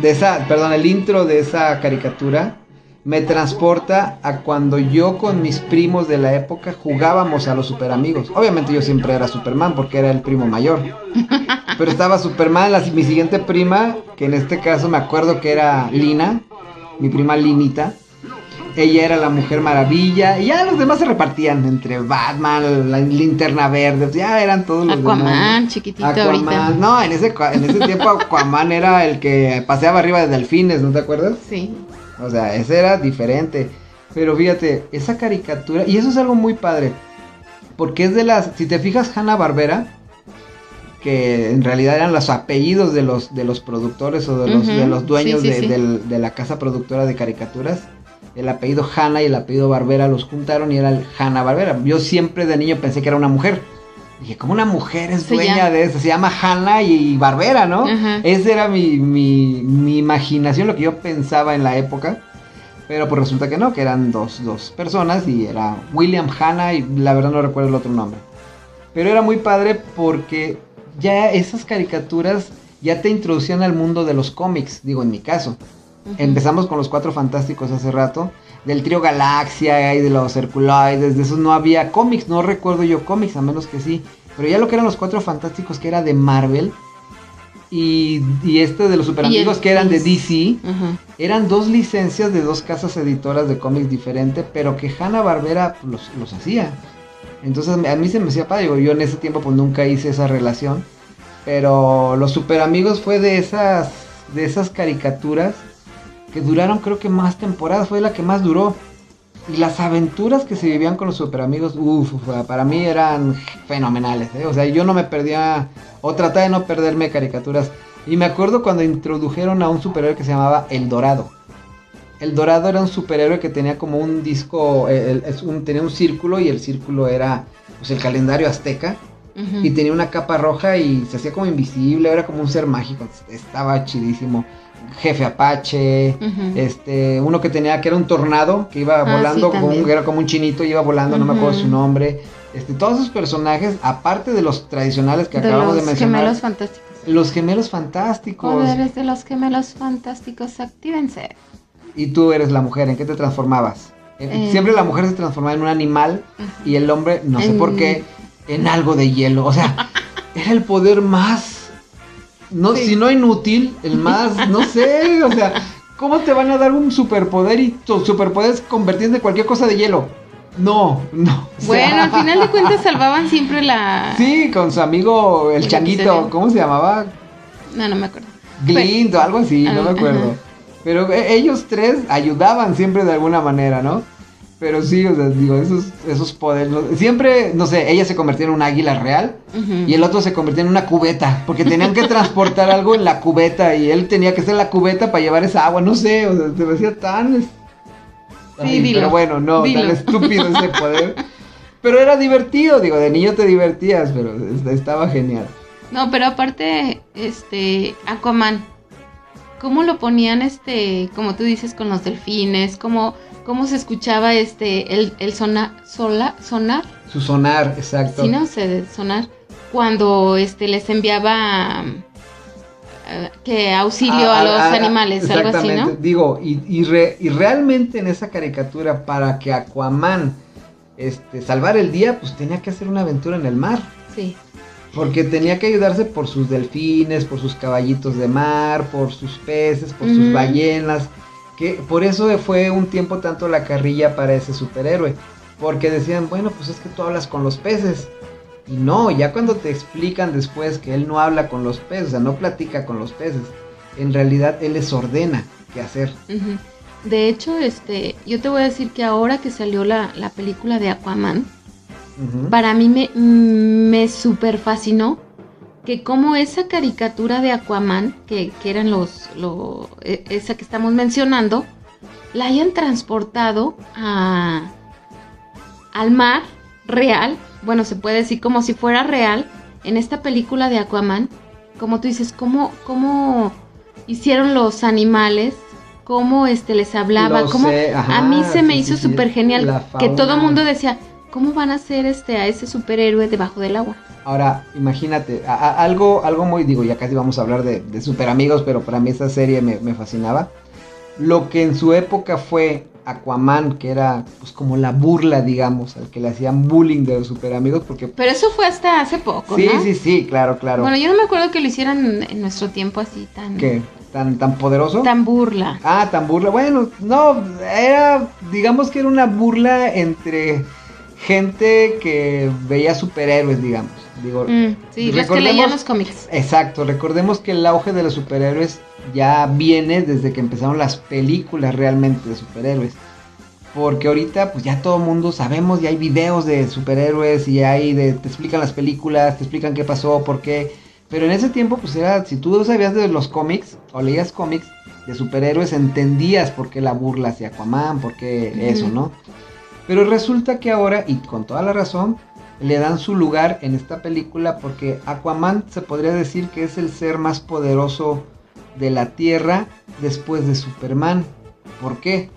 de esa, perdón, el intro de esa caricatura, me transporta a cuando yo con mis primos de la época jugábamos a los super amigos. Obviamente yo siempre era Superman porque era el primo mayor. Pero estaba Superman, la, mi siguiente prima, que en este caso me acuerdo que era Lina, mi prima Linita. Ella era la Mujer Maravilla. Y ya los demás se repartían entre Batman, la linterna verde. Ya eran todos los Aquaman, demás. chiquitito ahorita. Aquaman. No, en ese, en ese tiempo Aquaman era el que paseaba arriba de delfines, ¿no te acuerdas? Sí. O sea, ese era diferente. Pero fíjate, esa caricatura, y eso es algo muy padre. Porque es de las, si te fijas, Hanna Barbera, que en realidad eran los apellidos de los, de los productores o de los, de los dueños sí, sí, de, sí. del- de la casa productora de caricaturas. El apellido Hanna y el apellido Barbera los juntaron y era el Hanna Barbera. Yo siempre de niño pensé que era una mujer. Dije, ¿cómo una mujer es dueña de eso? Se llama Hanna y Barbera, ¿no? Ajá. Esa era mi, mi, mi imaginación, lo que yo pensaba en la época. Pero pues resulta que no, que eran dos, dos personas y era William Hanna y la verdad no recuerdo el otro nombre. Pero era muy padre porque ya esas caricaturas ya te introducían al mundo de los cómics, digo en mi caso. Empezamos con los cuatro fantásticos hace rato. Del trío Galaxia y de los Herculoides, de esos no había cómics, no recuerdo yo cómics, a menos que sí. Pero ya lo que eran los cuatro fantásticos, que era de Marvel. Y, y este de los super amigos, que eran de. DC. Eran dos licencias de dos casas editoras de cómics diferentes, pero que Hanna Barbera los, los hacía. Entonces a mí se me hacía padre, yo en ese tiempo pues nunca hice esa relación. Pero los super amigos fue de esas, de esas caricaturas que duraron creo que más temporadas, fue la que más duró. Y las aventuras que se vivían con los super amigos, uff, para mí eran fenomenales. ¿eh? O sea, yo no me perdía, o trataba de no perderme caricaturas. Y me acuerdo cuando introdujeron a un superhéroe que se llamaba El Dorado. El Dorado era un superhéroe que tenía como un disco, eh, el- es un- tenía un círculo y el círculo era pues, el calendario azteca. Y tenía una capa roja y se hacía como invisible, era como un ser mágico, estaba chidísimo. Jefe Apache, este, uno que tenía que era un tornado, que iba Ah, volando, sí, como un, era como un chinito, iba volando, no me acuerdo su nombre. Este, todos esos personajes, aparte de los tradicionales que de acabamos los de mencionar, gemelos fantásticos. los gemelos fantásticos. Poderes de los gemelos fantásticos, actívense. Y tú eres la mujer, ¿en qué te transformabas? Eh, Eh. Siempre la mujer se transformaba en un animal y el hombre, no sé En- por qué, en algo de hielo. O sea, era el poder más, no, Sí. si no inútil, el más, no sé, o sea, ¿cómo te van a dar un superpoder y tu superpoder es convertirte en cualquier cosa de hielo? No, no. o sea, Bueno, al final de cuentas salvaban siempre la... Sí, con su amigo el El changuito. ¿cómo se llamaba? No, no me acuerdo. Glint o algo así, no me Ah, acuerdo. ajá. Pero eh, ellos tres ayudaban siempre de alguna manera, ¿no? Pero sí, o sea, digo, esos, esos poderes. Siempre, no sé, ella se convertía en un águila real y el otro se convertía en una cubeta. Porque tenían que transportar algo en la cubeta y él tenía que ser la cubeta para llevar esa agua. No sé, o sea, se me hacía tan. es- Sí, dilo, Pero bueno, no, dilo. tan estúpido ese poder. Pero era divertido, digo, de niño te divertías, pero es- estaba genial. No, pero aparte, este, Aquaman, ¿cómo lo ponían, este, como tú dices, con los delfines? ¿Cómo, cómo se escuchaba, este, el, el sona- sola- sonar? Su sonar, exacto. Sí, no sé, sonar. Cuando, este, les enviaba eh, que auxilio a, los animales, algo así, ¿no? Digo, y, y, re- y realmente en esa caricatura, para que Aquaman este, salvar el día, pues tenía que hacer una aventura en el mar. Sí. Porque tenía que ayudarse por sus delfines, por sus caballitos de mar, por sus peces, por sus ballenas. Que por eso fue un tiempo tanto la carrilla para ese superhéroe. Porque decían, bueno, pues es que tú hablas con los peces. Y no, ya cuando te explican después que él no habla con los peces, o sea, no platica con los peces. En realidad él les ordena qué hacer. De hecho, este, yo te voy a decir que ahora que salió la, la película de Aquaman, para mí me, me super fascinó que como esa caricatura de Aquaman, que, que eran los, lo- e- esa que estamos mencionando, la hayan transportado a, al mar real, bueno, se puede decir como si fuera real, en esta película de Aquaman, como tú dices, cómo, cómo hicieron los animales, cómo este les hablaba, Lo cómo sé, ajá, a mí se me sí, hizo sí, súper genial que todo el mundo decía, ¿cómo van a hacer este a ese superhéroe debajo del agua? Ahora, imagínate, a- a- algo, algo muy, digo, ya casi vamos a hablar de, de super amigos, pero para mí esa serie me, me fascinaba. Lo que en su época fue Aquaman, que era pues como la burla, digamos, al que le hacían bullying de los super amigos, porque... Pero eso fue hasta hace poco, Sí, ¿no? sí, sí, claro, claro. Bueno, yo no me acuerdo que lo hicieran en nuestro tiempo así tan ¿Qué? ¿Tan, tan poderoso? tan burla. Ah, tan burla. Bueno, no, era, digamos que era una burla entre gente que veía superhéroes, digamos. Digo, Mm, sí, los que leían los cómics. Exacto, recordemos que el auge de los superhéroes ya viene desde que empezaron las películas realmente de superhéroes. Porque ahorita pues ya todo el mundo sabemos y hay videos de superhéroes y hay de te explican las películas, te explican qué pasó, por qué. Pero en ese tiempo pues era si tú sabías de los cómics o leías cómics de superhéroes entendías por qué la burla hacia Aquaman, por qué eso, ¿no? Pero resulta que ahora y con toda la razón le dan su lugar en esta película porque Aquaman se podría decir que es el ser más poderoso de la Tierra después de Superman. ¿Por qué?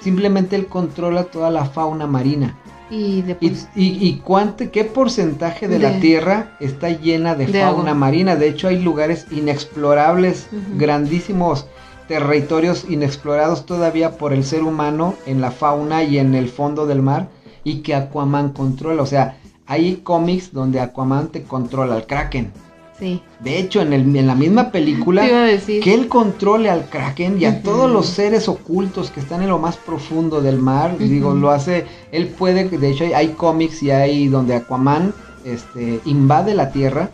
Simplemente él controla toda la fauna marina. Y ¿Y, después y, y cuánto, qué porcentaje de, la Tierra está llena de, de fauna agua. marina? De hecho hay lugares inexplorables, grandísimos territorios inexplorados todavía por el ser humano en la fauna y en el fondo del mar y que Aquaman controla. O sea, hay cómics donde Aquaman te controla al Kraken. sí. De hecho, en, el, en la misma película, que él controle al Kraken y a todos los seres ocultos que están en lo más profundo del mar. Digo, lo hace, él puede, de hecho hay, hay cómics y hay donde Aquaman este, invade la Tierra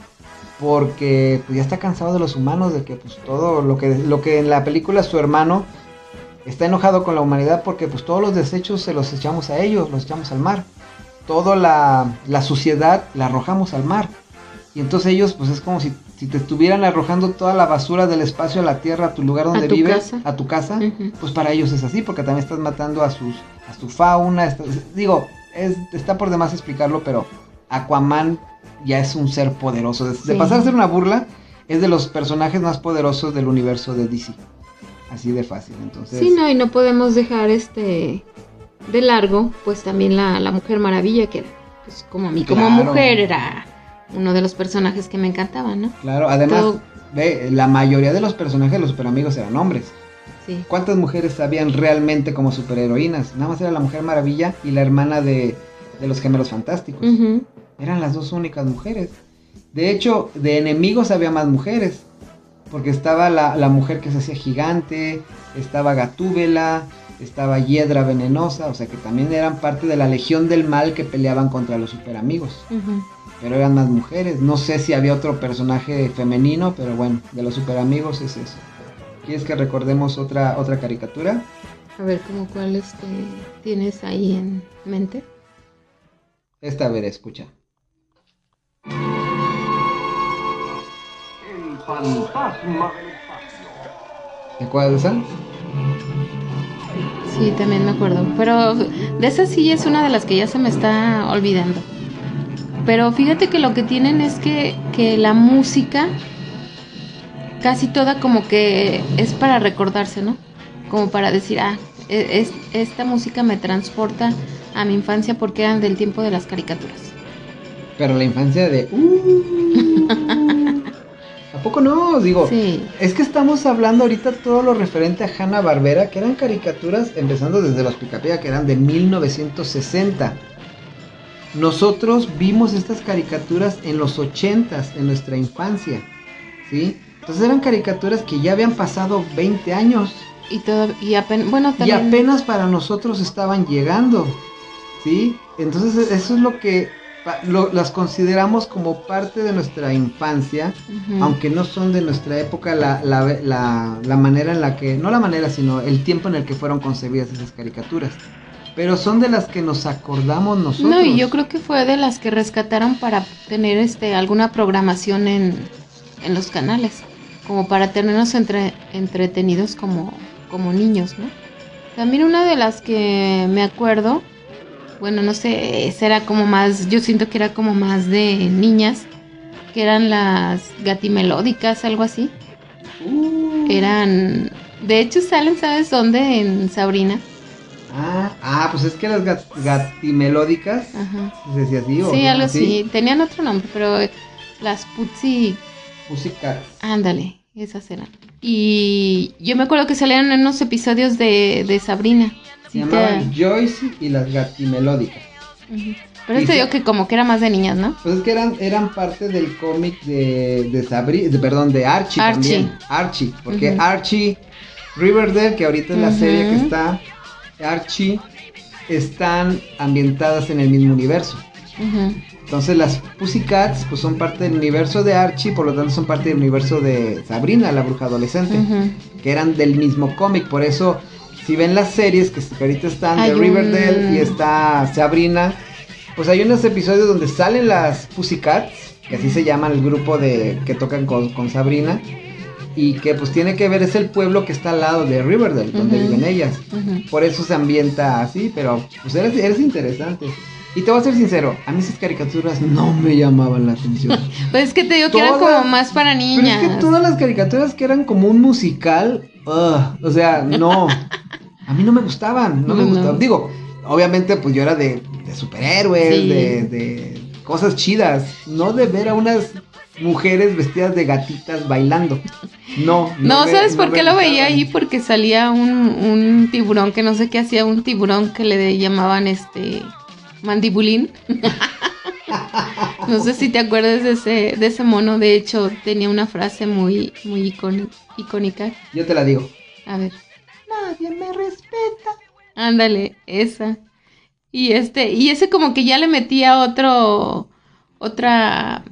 porque pues, ya está cansado de los humanos, de que pues todo lo que, lo que en la película su hermano está enojado con la humanidad porque pues todos los desechos se los echamos a ellos, los echamos al mar. Toda la, la suciedad la arrojamos al mar. Y entonces ellos, pues es como si, si te estuvieran arrojando toda la basura del espacio a la tierra, a tu lugar donde tu vives, casa. a tu casa. Pues para ellos es así, porque también estás matando a sus a su fauna. digo, es, está por demás explicarlo, pero Aquaman ya es un ser poderoso. De, pasar a ser una burla, es de los personajes más poderosos del universo de DC. Así de fácil, entonces... Sí, no, y no podemos dejar este de largo, pues también la, la Mujer Maravilla, que pues como a mí como mujer era uno de los personajes que me encantaban, ¿no? Claro, además, Todo- ve, la mayoría de los personajes de los superamigos eran hombres. Sí. ¿Cuántas mujeres sabían realmente como superheroínas? Nada más era la Mujer Maravilla y la hermana de, de los gemelos fantásticos. Eran las dos únicas mujeres. De hecho, de enemigos había más mujeres. Porque estaba la, la mujer que se hacía gigante, estaba Gatúbela, estaba Hiedra Venenosa, o sea que también eran parte de la Legión del Mal que peleaban contra los superamigos. Ujú. Pero eran más mujeres. No sé si había otro personaje femenino, pero bueno, de los superamigos es eso. ¿Quieres que recordemos otra, otra caricatura? A ver, ¿cómo cuál este, tienes ahí en mente? Esta, a ver, escucha. El fantasma del espacio. ¿Te acuerdas de esa? Sí, también me acuerdo. Pero de esa sí es una de las que ya se me está olvidando. Pero fíjate que lo que tienen es que, que la música casi toda como que es para recordarse, ¿no? Como para decir, ah, e- es- esta música me transporta a mi infancia porque eran del tiempo de las caricaturas. Pero la infancia de... uh, ¿A poco no? Digo, Sí. es que estamos hablando ahorita todo lo referente a Hanna Barbera, que eran caricaturas empezando desde los Picapiedra, que eran de 1960. Nosotros vimos estas caricaturas en los 80s, en nuestra infancia, ¿sí? Entonces eran caricaturas que ya habían pasado 20 años Y todo, y apenas, bueno, y apenas para nosotros estaban llegando, ¿sí? Entonces eso es lo que lo- las consideramos como parte de nuestra infancia, Ujú. aunque no son de nuestra época la, la, la, la manera en la que, no la manera, sino el tiempo en el que fueron concebidas esas caricaturas. Pero son de las que nos acordamos nosotros. No, y yo creo que fue de las que rescataron para tener este alguna programación en, en los canales, como para tenernos entre, entretenidos como, como niños, ¿no? También una de las que me acuerdo, bueno, no sé, esa era como más, yo siento que era como más de niñas, que eran las gatimelódicas, algo así. Uh, Eran, de hecho salen, ¿sabes dónde? En Sabrina. ah, ah, pues es que las gat- gatimelódicas, Ajá. ¿se decía así o Sí, algo así. Tenían otro nombre, pero las Putzi, Pussycat. ándale, esas eran. Y yo me acuerdo que salían en unos episodios de, de Sabrina. Se Sí, llamaban te- Joyce y las gatimelódicas. Ujú. Pero Y te digo que como que era más de niñas, ¿no? Pues es que eran, eran parte del cómic de, de Sabri, de- perdón, de Archie, Archie. también. Archie, porque. Archie, Riverdale, que ahorita es la serie que está, Archie, están ambientadas en el mismo universo. Entonces las Pussycats pues son parte del universo de Archie, por lo tanto son parte del universo de Sabrina, la bruja adolescente, que eran del mismo cómic, por eso si ven las series que ahorita están de un- Riverdale y está Sabrina, pues hay unos episodios donde salen las Pussycats, que así se llaman el grupo de que tocan con, con Sabrina, y que pues tiene que ver, es el pueblo que está al lado de Riverdale, donde viven ellas. Por eso se ambienta así, pero pues eres, eres interesante. Y te voy a ser sincero, a mí esas caricaturas no me llamaban la atención. Pues es que te digo que era Todas- como más para Pero niñas. es que todas las caricaturas que eran como un musical, o sea, no. A mí no me gustaban, no me No. gustaban. Digo, obviamente pues yo era de, de superhéroes, Sí. de, de cosas chidas, no de ver a unas mujeres vestidas de gatitas bailando. No. No, me- ¿sabes no por qué lo veía ahí? Porque salía un, un tiburón que no sé qué hacía, un tiburón que le llamaban este mandibulín. no sé si te acuerdas de ese, de ese mono, de hecho tenía una frase muy, muy icónica. Yo te la digo. A ver, Nadie me respeta. ándale, esa. Y este, y ese como que ya le metía otro, otra,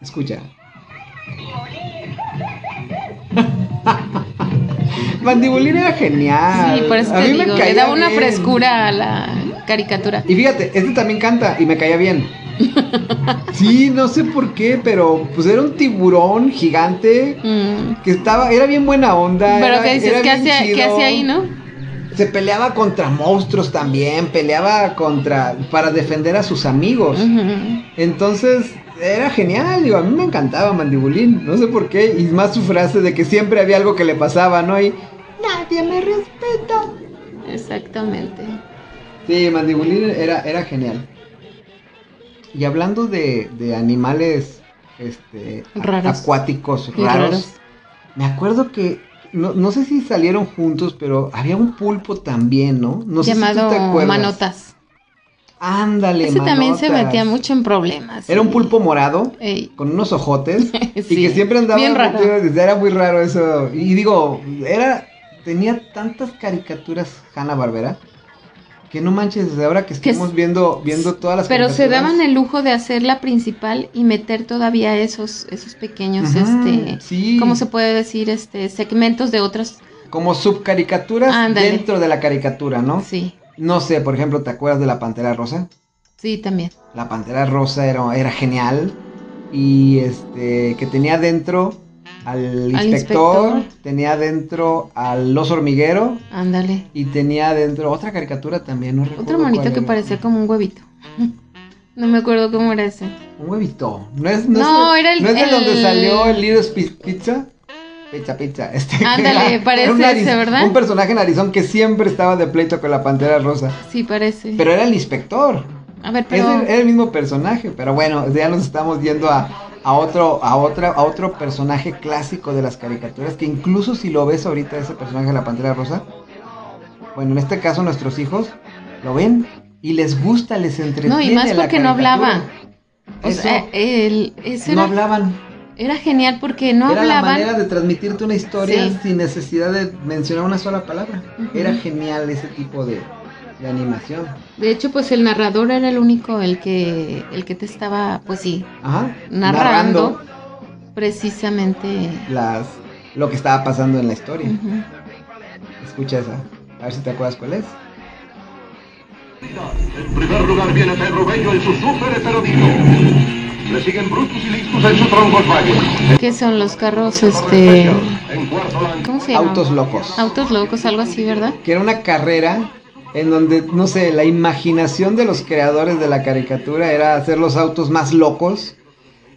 Escucha. Mandibulín era genial. sí, por eso A te mí me digo, le daba una bien. frescura a la caricatura. Y fíjate, este también canta y me caía bien. Sí, no sé por qué, pero pues era un tiburón gigante Mm. que estaba, era bien buena onda. Pero era- que dices, era ¿qué hacía, ¿qué hacía ahí, no? Se peleaba contra monstruos también, peleaba contra, para defender a sus amigos. Entonces, era genial, digo, a mí me encantaba Mandibulín, no sé por qué, y más su frase de que siempre había algo que le pasaba, ¿no? Y nadie me respeta. Exactamente. Sí, Mandibulín era, era genial. Y hablando de, de animales este, Raros. acuáticos raros, raros. me acuerdo que, no, no sé si salieron juntos, pero había un pulpo también, ¿no? No sé si tú llamado te acuerdas. Manotas. Ándale, Ese también se metía mucho en problemas. Era un pulpo morado. Ey, con unos ojotes y que siempre andaba bien raro. era muy raro eso y digo era tenía tantas caricaturas Hanna Barbera que no manches desde ahora que estamos viendo viendo todas las Pero se daban el lujo de hacer la principal y meter todavía esos, esos pequeños, este, sí. ¿cómo se puede decir? Este, segmentos de otras como subcaricaturas Ándale. dentro de la caricatura, ¿no? Sí, No sé, por ejemplo, ¿te acuerdas de la Pantera Rosa? sí, también. La Pantera Rosa era, era genial y este que tenía dentro al Al inspector, inspector. tenía dentro al oso hormiguero Ándale. y tenía dentro otra caricatura también, no recuerdo Otro monito que parecía como un huevito. No me acuerdo cómo era ese. un huevito. No es no, No, es era el- ¿no es de el- donde salió el Little Pi- Pizza. Pizza, pizza. Este, Ándale, era- parece era un ese, ¿verdad? Un personaje narizón que siempre estaba de pleito con la Pantera Rosa. Sí, parece. Pero era el inspector. a ver, Es pero... el, era el mismo personaje, pero bueno, ya nos estamos yendo a, a otro, a otra, a otro personaje clásico de las caricaturas, que incluso si lo ves ahorita, ese personaje de la Pantera Rosa, bueno, en este caso nuestros hijos lo ven y les gusta, les entretiene. No, y más porque no hablaba. O sea, el, no era, hablaban. era genial porque no Era la manera hablaban. de transmitirte una historia Sí. sin necesidad de mencionar una sola palabra. Era genial ese tipo de, de animación. De hecho, pues el narrador era el único el que el que te estaba, pues sí, Ajá. narrando, precisamente. las, lo que estaba pasando en la historia. Escucha esa. A ver si te acuerdas cuál es. En primer lugar viene Pedro Bello en su super heterodito. Le siguen Brutus y Listus en su troncos Valle. ¿Qué son los carros, este, cómo se llama? Autos locos. Autos locos, algo así, ¿verdad? Que era una carrera en donde, no sé, la imaginación de los creadores de la caricatura era hacer los autos más locos.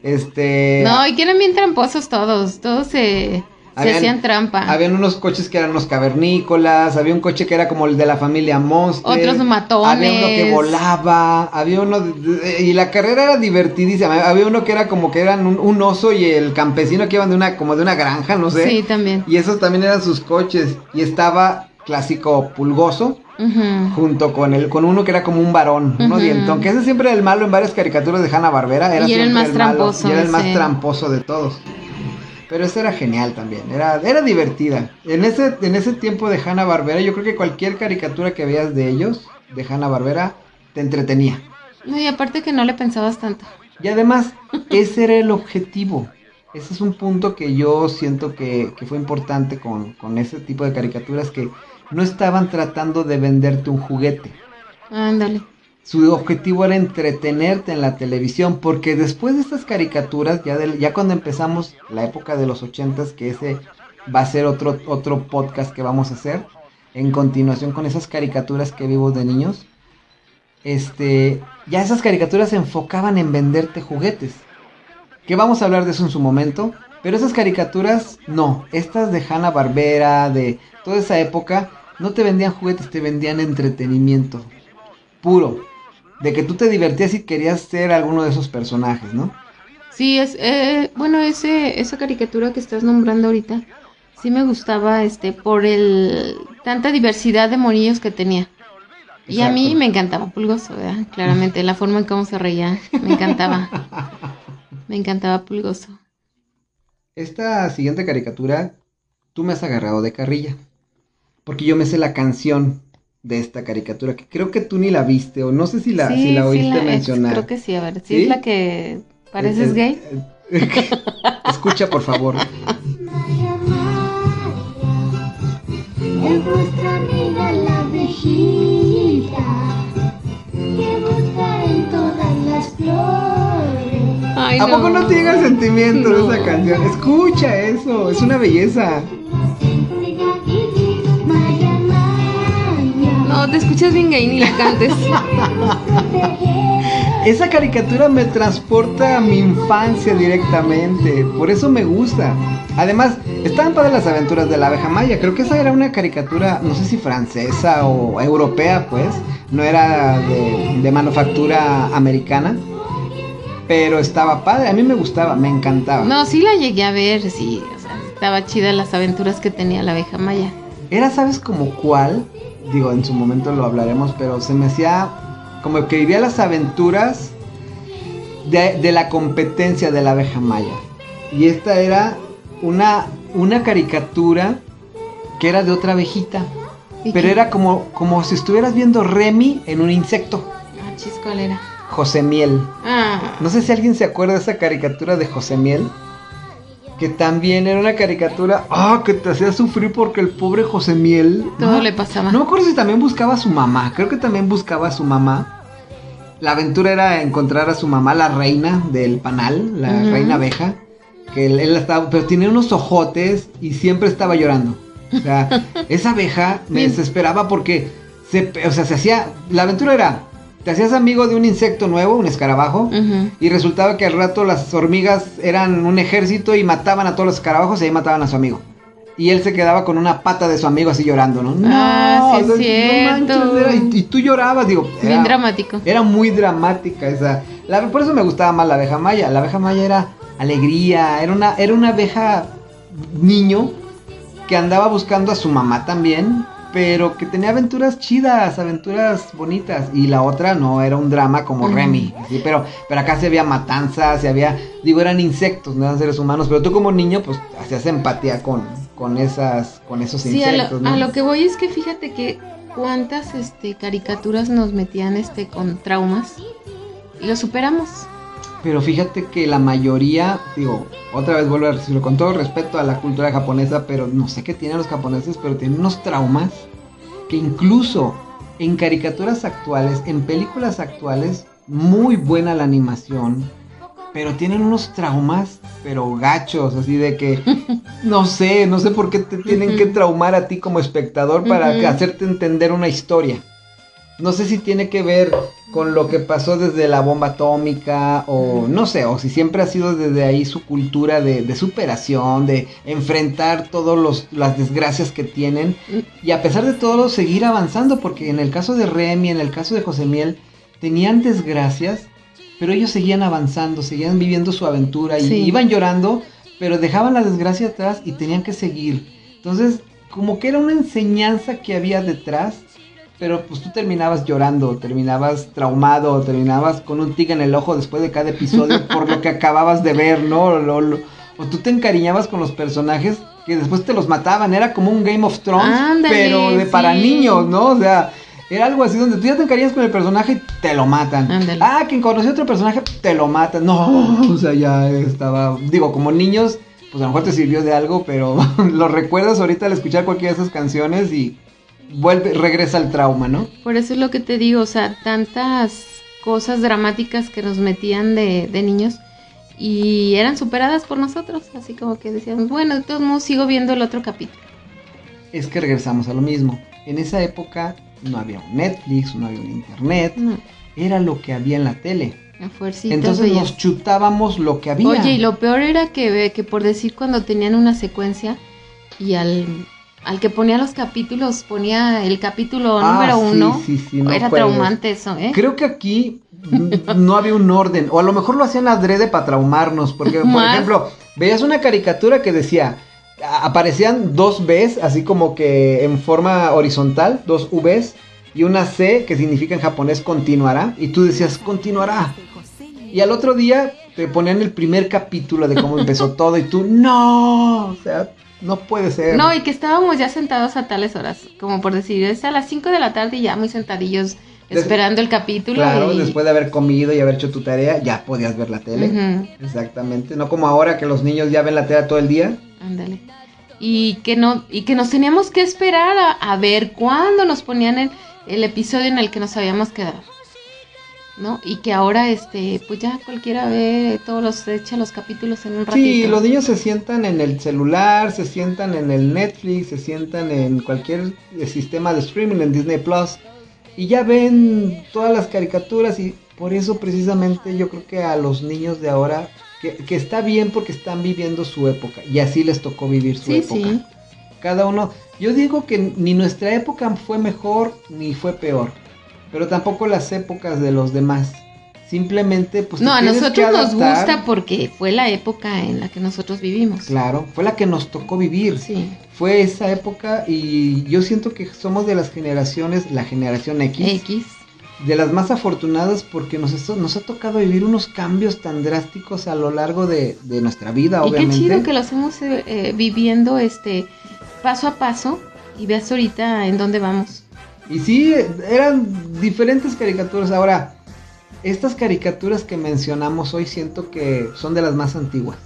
Este. No, y que eran bien tramposos todos, todos se, hacían trampa. Habían unos coches que eran unos cavernícolas, había un coche que era como el de la familia Monster. Otros matones. Había uno que volaba, había uno... de- y la carrera era divertidísima. Había uno que era como que eran un, un oso y el campesino que iban de una, como de una granja, no sé. Sí, también. Y esos también eran sus coches. Y estaba clásico pulgoso, Junto con el, con uno que era como un varón, uno Ujú. dientón, que ese siempre era el malo en varias caricaturas de Hanna Barbera. Era Y era el más malo, tramposo Y era el más ese. tramposo de todos. Pero ese era genial también, era, era divertida. En ese, en ese tiempo de Hanna Barbera, yo creo que cualquier caricatura que veas de ellos, de Hanna Barbera, te entretenía. No, y aparte que no le pensabas tanto. Y además, ese era el objetivo. Ese es un punto que yo siento que, que fue importante con, con ese tipo de caricaturas que no estaban tratando de venderte un juguete. Ándale. Su objetivo era entretenerte en la televisión, porque después de estas caricaturas, ya, ya cuando empezamos la época de los ochentas, que ese va a ser otro, otro podcast que vamos a hacer, en continuación con esas caricaturas que vimos de niños, este, ya esas caricaturas se enfocaban en venderte juguetes. Que vamos a hablar de eso en su momento, pero esas caricaturas no, estas de Hanna Barbera, de toda esa época, no te vendían juguetes, te vendían entretenimiento puro, de que tú te divertías y querías ser alguno de esos personajes, ¿no? Sí, es, eh, bueno, ese, esa caricatura que estás nombrando ahorita, sí me gustaba, este, por el, tanta diversidad de monillos que tenía. Y a mí me encantaba Pulgoso, ¿verdad? Claramente, la forma en cómo se reía, me encantaba. me encantaba Pulgoso. Esta siguiente caricatura, tú me has agarrado de carrilla, porque yo me sé la canción de esta caricatura, que creo que tú ni la viste, o no sé si la, Sí, si la sí, oíste la- es- mencionar. creo que sí, a ver, ¿sí, ¿Sí? es la que pareces eh, gay? Escucha, por favor. Maya, Maya, es nuestra amiga la abejita que busca en todas las flores. Ay, ¿A poco no te llega el sentimiento No. de esa canción? Escucha eso, es una belleza. No, te escuchas bien gay ni la cantes. Esa caricatura me transporta a mi infancia directamente, por eso me gusta. Además, estaban padres las aventuras de la abeja maya, creo que esa era una caricatura, no sé si francesa o europea, pues, no era de, de manufactura americana, pero estaba padre, a mí me gustaba, me encantaba. No, sí la llegué a ver, sí, o sea, estaba chida las aventuras que tenía la abeja maya. Era, ¿sabes como cuál? Digo, en su momento lo hablaremos, pero se me hacía como que vivía las aventuras de, de la competencia de la abeja maya. Y esta era una, una caricatura que era de otra abejita. ¿Y Pero qué? era como, como si estuvieras viendo Remy en un insecto. Ah, chis, ¿cuál era? José Miel. Ah, No sé si alguien se acuerda de esa caricatura de José Miel. Que también era una caricatura, ah, que te hacía sufrir porque el pobre José Miel... Todo no, le pasaba. No me acuerdo si también buscaba a su mamá, creo que también buscaba a su mamá. La aventura era encontrar a su mamá, la reina del panal, la reina abeja, que él, él estaba, pero tenía unos ojotes y siempre estaba llorando. O sea, esa abeja me desesperaba porque se, o sea, se hacía, la aventura era, te hacías amigo de un insecto nuevo, un escarabajo, y resultaba que al rato las hormigas eran un ejército y mataban a todos los escarabajos y ahí mataban a su amigo. Y él se quedaba con una pata de su amigo así llorando, ¿no? Ah, sí es o sea, cierto. era- y, y tú llorabas, digo. Bien dramático. Era muy dramática esa. la- por eso me gustaba más la abeja maya. La abeja maya era alegría, era una, era una abeja niño que andaba buscando a su mamá también, pero que tenía aventuras chidas, aventuras bonitas. Y la otra no, era un drama como. Remy. ¿sí? Pero, pero acá se había matanzas, se había, digo, eran insectos, no eran seres humanos. Pero tú como niño, pues hacías empatía con, con esas, con esos Sí, a insectos. lo, ¿no? a lo que voy es que fíjate que cuántas este, caricaturas nos metían este, con traumas y lo superamos. Pero fíjate que la mayoría, digo, otra vez vuelvo a decirlo con todo respeto a la cultura japonesa, pero no sé qué tienen los japoneses, pero tienen unos traumas que incluso en caricaturas actuales, en películas actuales, muy buena la animación, pero tienen unos traumas, pero gachos, así de que, no sé, no sé por qué te tienen que traumar a ti como espectador para hacerte entender una historia. No sé si tiene que ver con lo que pasó desde la bomba atómica o no sé, o si siempre ha sido desde ahí su cultura de, de superación, de enfrentar todas las desgracias que tienen y a pesar de todo seguir avanzando porque en el caso de Remy, en el caso de José Miel, tenían desgracias, pero ellos seguían avanzando, seguían viviendo su aventura y Sí. iban llorando, pero dejaban la desgracia atrás y tenían que seguir. Entonces, como que era una enseñanza que había detrás pero pues tú terminabas llorando, terminabas traumado, terminabas con un tic en el ojo después de cada episodio por lo que acababas de ver, ¿no? Lo- lo- o tú te encariñabas con los personajes que después te los mataban, era como un Game of Thrones, Ándale, pero de para niños, ¿no? O sea, era algo así donde tú ya te encariñas con el personaje y te lo matan. Ándale. Ah, quien conoció otro personaje, te lo matan. No, o sea, ya estaba, digo, como niños, pues a lo mejor te sirvió de algo, pero lo recuerdas ahorita al escuchar cualquiera de esas canciones y vuelve, regresa al trauma, ¿no? Por eso es lo que te digo, o sea, tantas cosas dramáticas que nos metían de, de niños y eran superadas por nosotros, así como que decíamos, bueno, de todos modos sigo viendo el otro capítulo. Es que regresamos a lo mismo. En esa época no había un Netflix, no había un internet, No, era lo que había en la tele. Entonces nos chutábamos lo que había. Oye, y lo peor era que, que por decir cuando tenían una secuencia y al, al que ponía los capítulos ponía el capítulo Ah, número sí, uno, sí, sí, no era juegues. traumante eso, ¿eh? Creo que aquí no había un orden, o a lo mejor lo hacían adrede para traumarnos, porque por Más. ejemplo, veías una caricatura que decía, aparecían dos Bs, así como que en forma horizontal, dos Vs, y una C que significa en japonés continuará, y tú decías continuará. Y al otro día te ponían el primer capítulo de cómo empezó todo, y tú, no, o sea, no puede ser. No, y que estábamos ya sentados a tales horas, como por decir, es a las 5 de la tarde y ya muy sentadillos esperando el capítulo. Claro, y- después de haber comido y haber hecho tu tarea, ya podías ver la tele. Exactamente, no como ahora que los niños ya ven la tele todo el día. ándale. Y que no, y que nos teníamos que esperar a, a ver cuándo nos ponían el, el episodio en el que nos habíamos quedado. ¿No? Y que ahora este, pues ya cualquiera ve todos los, echa los capítulos en un ratito. Sí, los niños se sientan en el celular, se sientan en el Netflix, se sientan en cualquier eh, sistema de streaming, en Disney Plus, y ya ven todas las caricaturas y por eso precisamente yo creo que a los niños de ahora, que, que está bien porque están viviendo su época, y así les tocó vivir su Sí, época. sí. Cada uno, yo digo que ni nuestra época fue mejor ni fue peor, pero tampoco las épocas de los demás. Simplemente, pues no, a nosotros nos gusta porque fue la época en la que nosotros vivimos. Claro, fue la que nos tocó vivir. Sí, Fue esa época y yo siento que somos de las generaciones, la generación X, X. de las más afortunadas porque nos, esto- nos ha tocado vivir unos cambios tan drásticos a lo largo de, de nuestra vida, Y qué obviamente. chido que lo hacemos eh, eh, viviendo este paso a paso y veas ahorita en dónde vamos. Y sí, eran diferentes caricaturas. Ahora, estas caricaturas que mencionamos hoy siento que son de las más antiguas.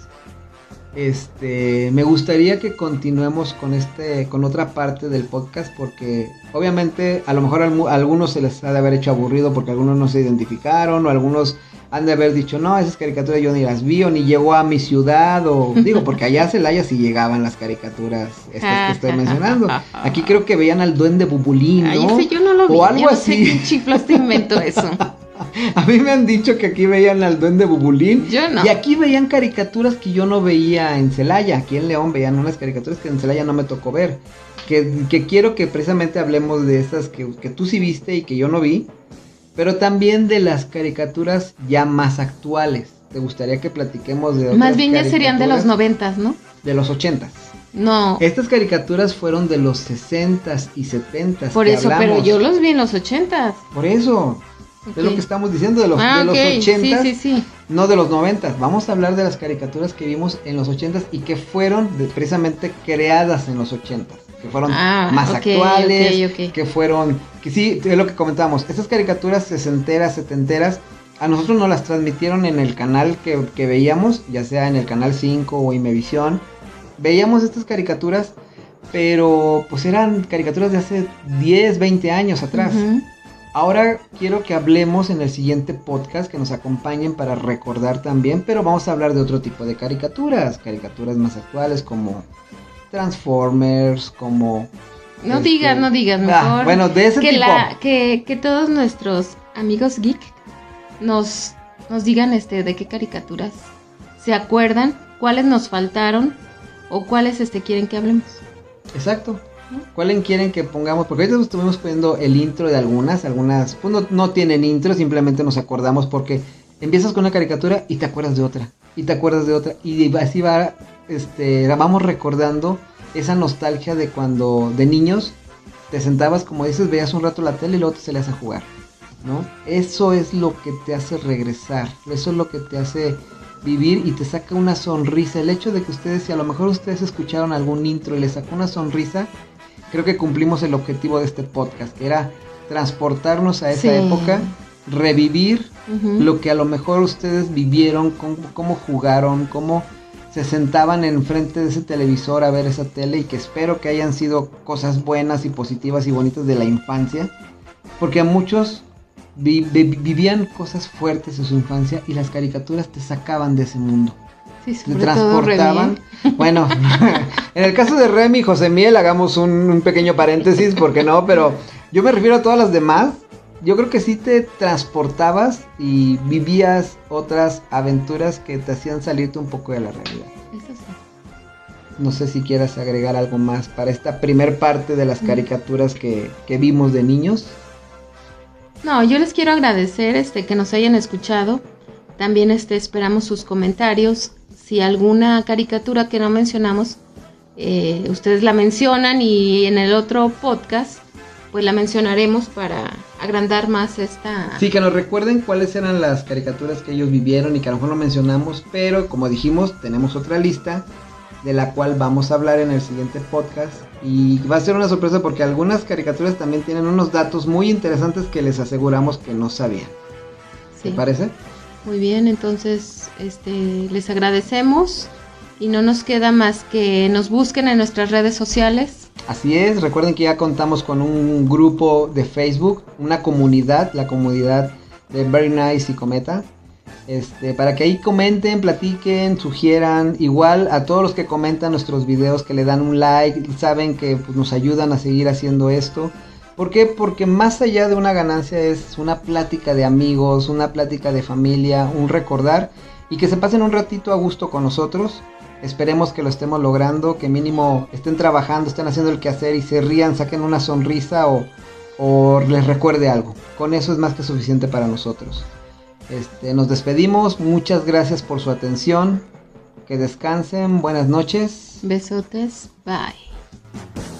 Este, me gustaría que continuemos con este, con otra parte del podcast porque obviamente a lo mejor a algu- a algunos se les ha de haber hecho aburrido porque algunos no se identificaron o algunos han de haber dicho no esas caricaturas yo ni las vi o ni llegó a mi ciudad o digo porque allá a Celaya sí llegaban las caricaturas estas que estoy mencionando. Aquí creo que veían al duende bubulín, ¿no? Ay, ese yo no lo vi. O algo yo no sé así. qué chiflas te inventó eso. A mí me han dicho que aquí veían al duende bubulín. Yo no. Y aquí veían caricaturas que yo no veía en Celaya. Aquí en León veían unas caricaturas que en Celaya no me tocó ver. Que, que quiero que precisamente hablemos de esas que, que tú sí viste y que yo no vi. Pero también de las caricaturas ya más actuales. ¿Te gustaría que platiquemos de otras Más bien ya serían de los noventas, ¿no? De los ochentas. No, Estas caricaturas fueron de los sesentas y setentas. por eso, pero yo los vi en los ochentas. Por eso. Es lo que estamos diciendo de los, ah, de los ok, 80 sí, sí, sí. no de los 90. Vamos a hablar de las caricaturas que vimos en los 80 y que fueron de- precisamente creadas en los 80 que fueron Ah, más actuales, que fueron que sí, es lo que comentábamos. Estas caricaturas sesenteras, setenteras a nosotros nos las transmitieron en el canal que, que veíamos, ya sea en el canal 5 o Imevisión. Veíamos estas caricaturas, pero pues eran caricaturas de hace 10, 20 años atrás. Ahora quiero que hablemos en el siguiente podcast, que nos acompañen para recordar también, pero vamos a hablar de otro tipo de caricaturas, caricaturas más actuales como Transformers, como... No Este, digas, no digas, ah, mejor. bueno, de ese que, tipo. la- que, que todos nuestros amigos geek nos, nos digan este de qué caricaturas se acuerdan, cuáles nos faltaron o cuáles este quieren que hablemos. Exacto. ¿Cuáles quieren que pongamos? Porque ahorita estuvimos poniendo el intro de algunas, algunas pues no, no tienen intro, simplemente nos acordamos porque empiezas con una caricatura y te acuerdas de otra, y te acuerdas de otra, y así va, este, vamos recordando esa nostalgia de cuando de niños te sentabas, como dices, veías un rato la tele y luego te salías a jugar, ¿no? Eso es lo que te hace regresar, eso es lo que te hace vivir y te saca una sonrisa. El hecho de que ustedes, si a lo mejor ustedes escucharon algún intro y les sacó una sonrisa, creo que cumplimos el objetivo de este podcast, que era transportarnos a esa Sí. época, revivir lo que a lo mejor ustedes vivieron, cómo, cómo jugaron, cómo se sentaban enfrente de ese televisor a ver esa tele y que espero que hayan sido cosas buenas y positivas y bonitas de la infancia, porque a muchos vi- vi- vivían cosas fuertes en su infancia y las caricaturas te sacaban de ese mundo Sí, te transportaban. Bueno, en el caso de Remy y José Miel, hagamos un, un pequeño paréntesis, porque no, pero yo me refiero a todas las demás. Yo creo que sí te transportabas y vivías otras aventuras que te hacían salirte un poco de la realidad. Eso sí. No sé si quieras agregar algo más para esta primer parte de las caricaturas que, que vimos de niños. No, yo les quiero agradecer este que nos hayan escuchado. También este esperamos sus comentarios. Si alguna caricatura que no mencionamos, eh, ustedes la mencionan y en el otro podcast, pues la mencionaremos para agrandar más esta. Sí, que nos recuerden cuáles eran las caricaturas que ellos vivieron y que a lo mejor no mencionamos, pero como dijimos, tenemos otra lista de la cual vamos a hablar en el siguiente podcast. Y va a ser una sorpresa porque algunas caricaturas también tienen unos datos muy interesantes que les aseguramos que no sabían. ¿Te parece? Muy bien, entonces este, les agradecemos y no nos queda más que nos busquen en nuestras redes sociales. Así es, recuerden que ya contamos con un grupo de Facebook, una comunidad, la comunidad de Very Nice y Cometa. Este, para que ahí comenten, platiquen, sugieran, igual a todos los que comentan nuestros videos, que le dan un like, saben que pues, nos ayudan a seguir haciendo esto. ¿Por qué? Porque más allá de una ganancia es una plática de amigos, una plática de familia, un recordar y que se pasen un ratito a gusto con nosotros. Esperemos que lo estemos logrando, que mínimo estén trabajando, estén haciendo el quehacer y se rían, saquen una sonrisa o, o les recuerde algo. Con eso es más que suficiente para nosotros. Este, nos despedimos, muchas gracias por su atención, que descansen, buenas noches. Besotes, bye.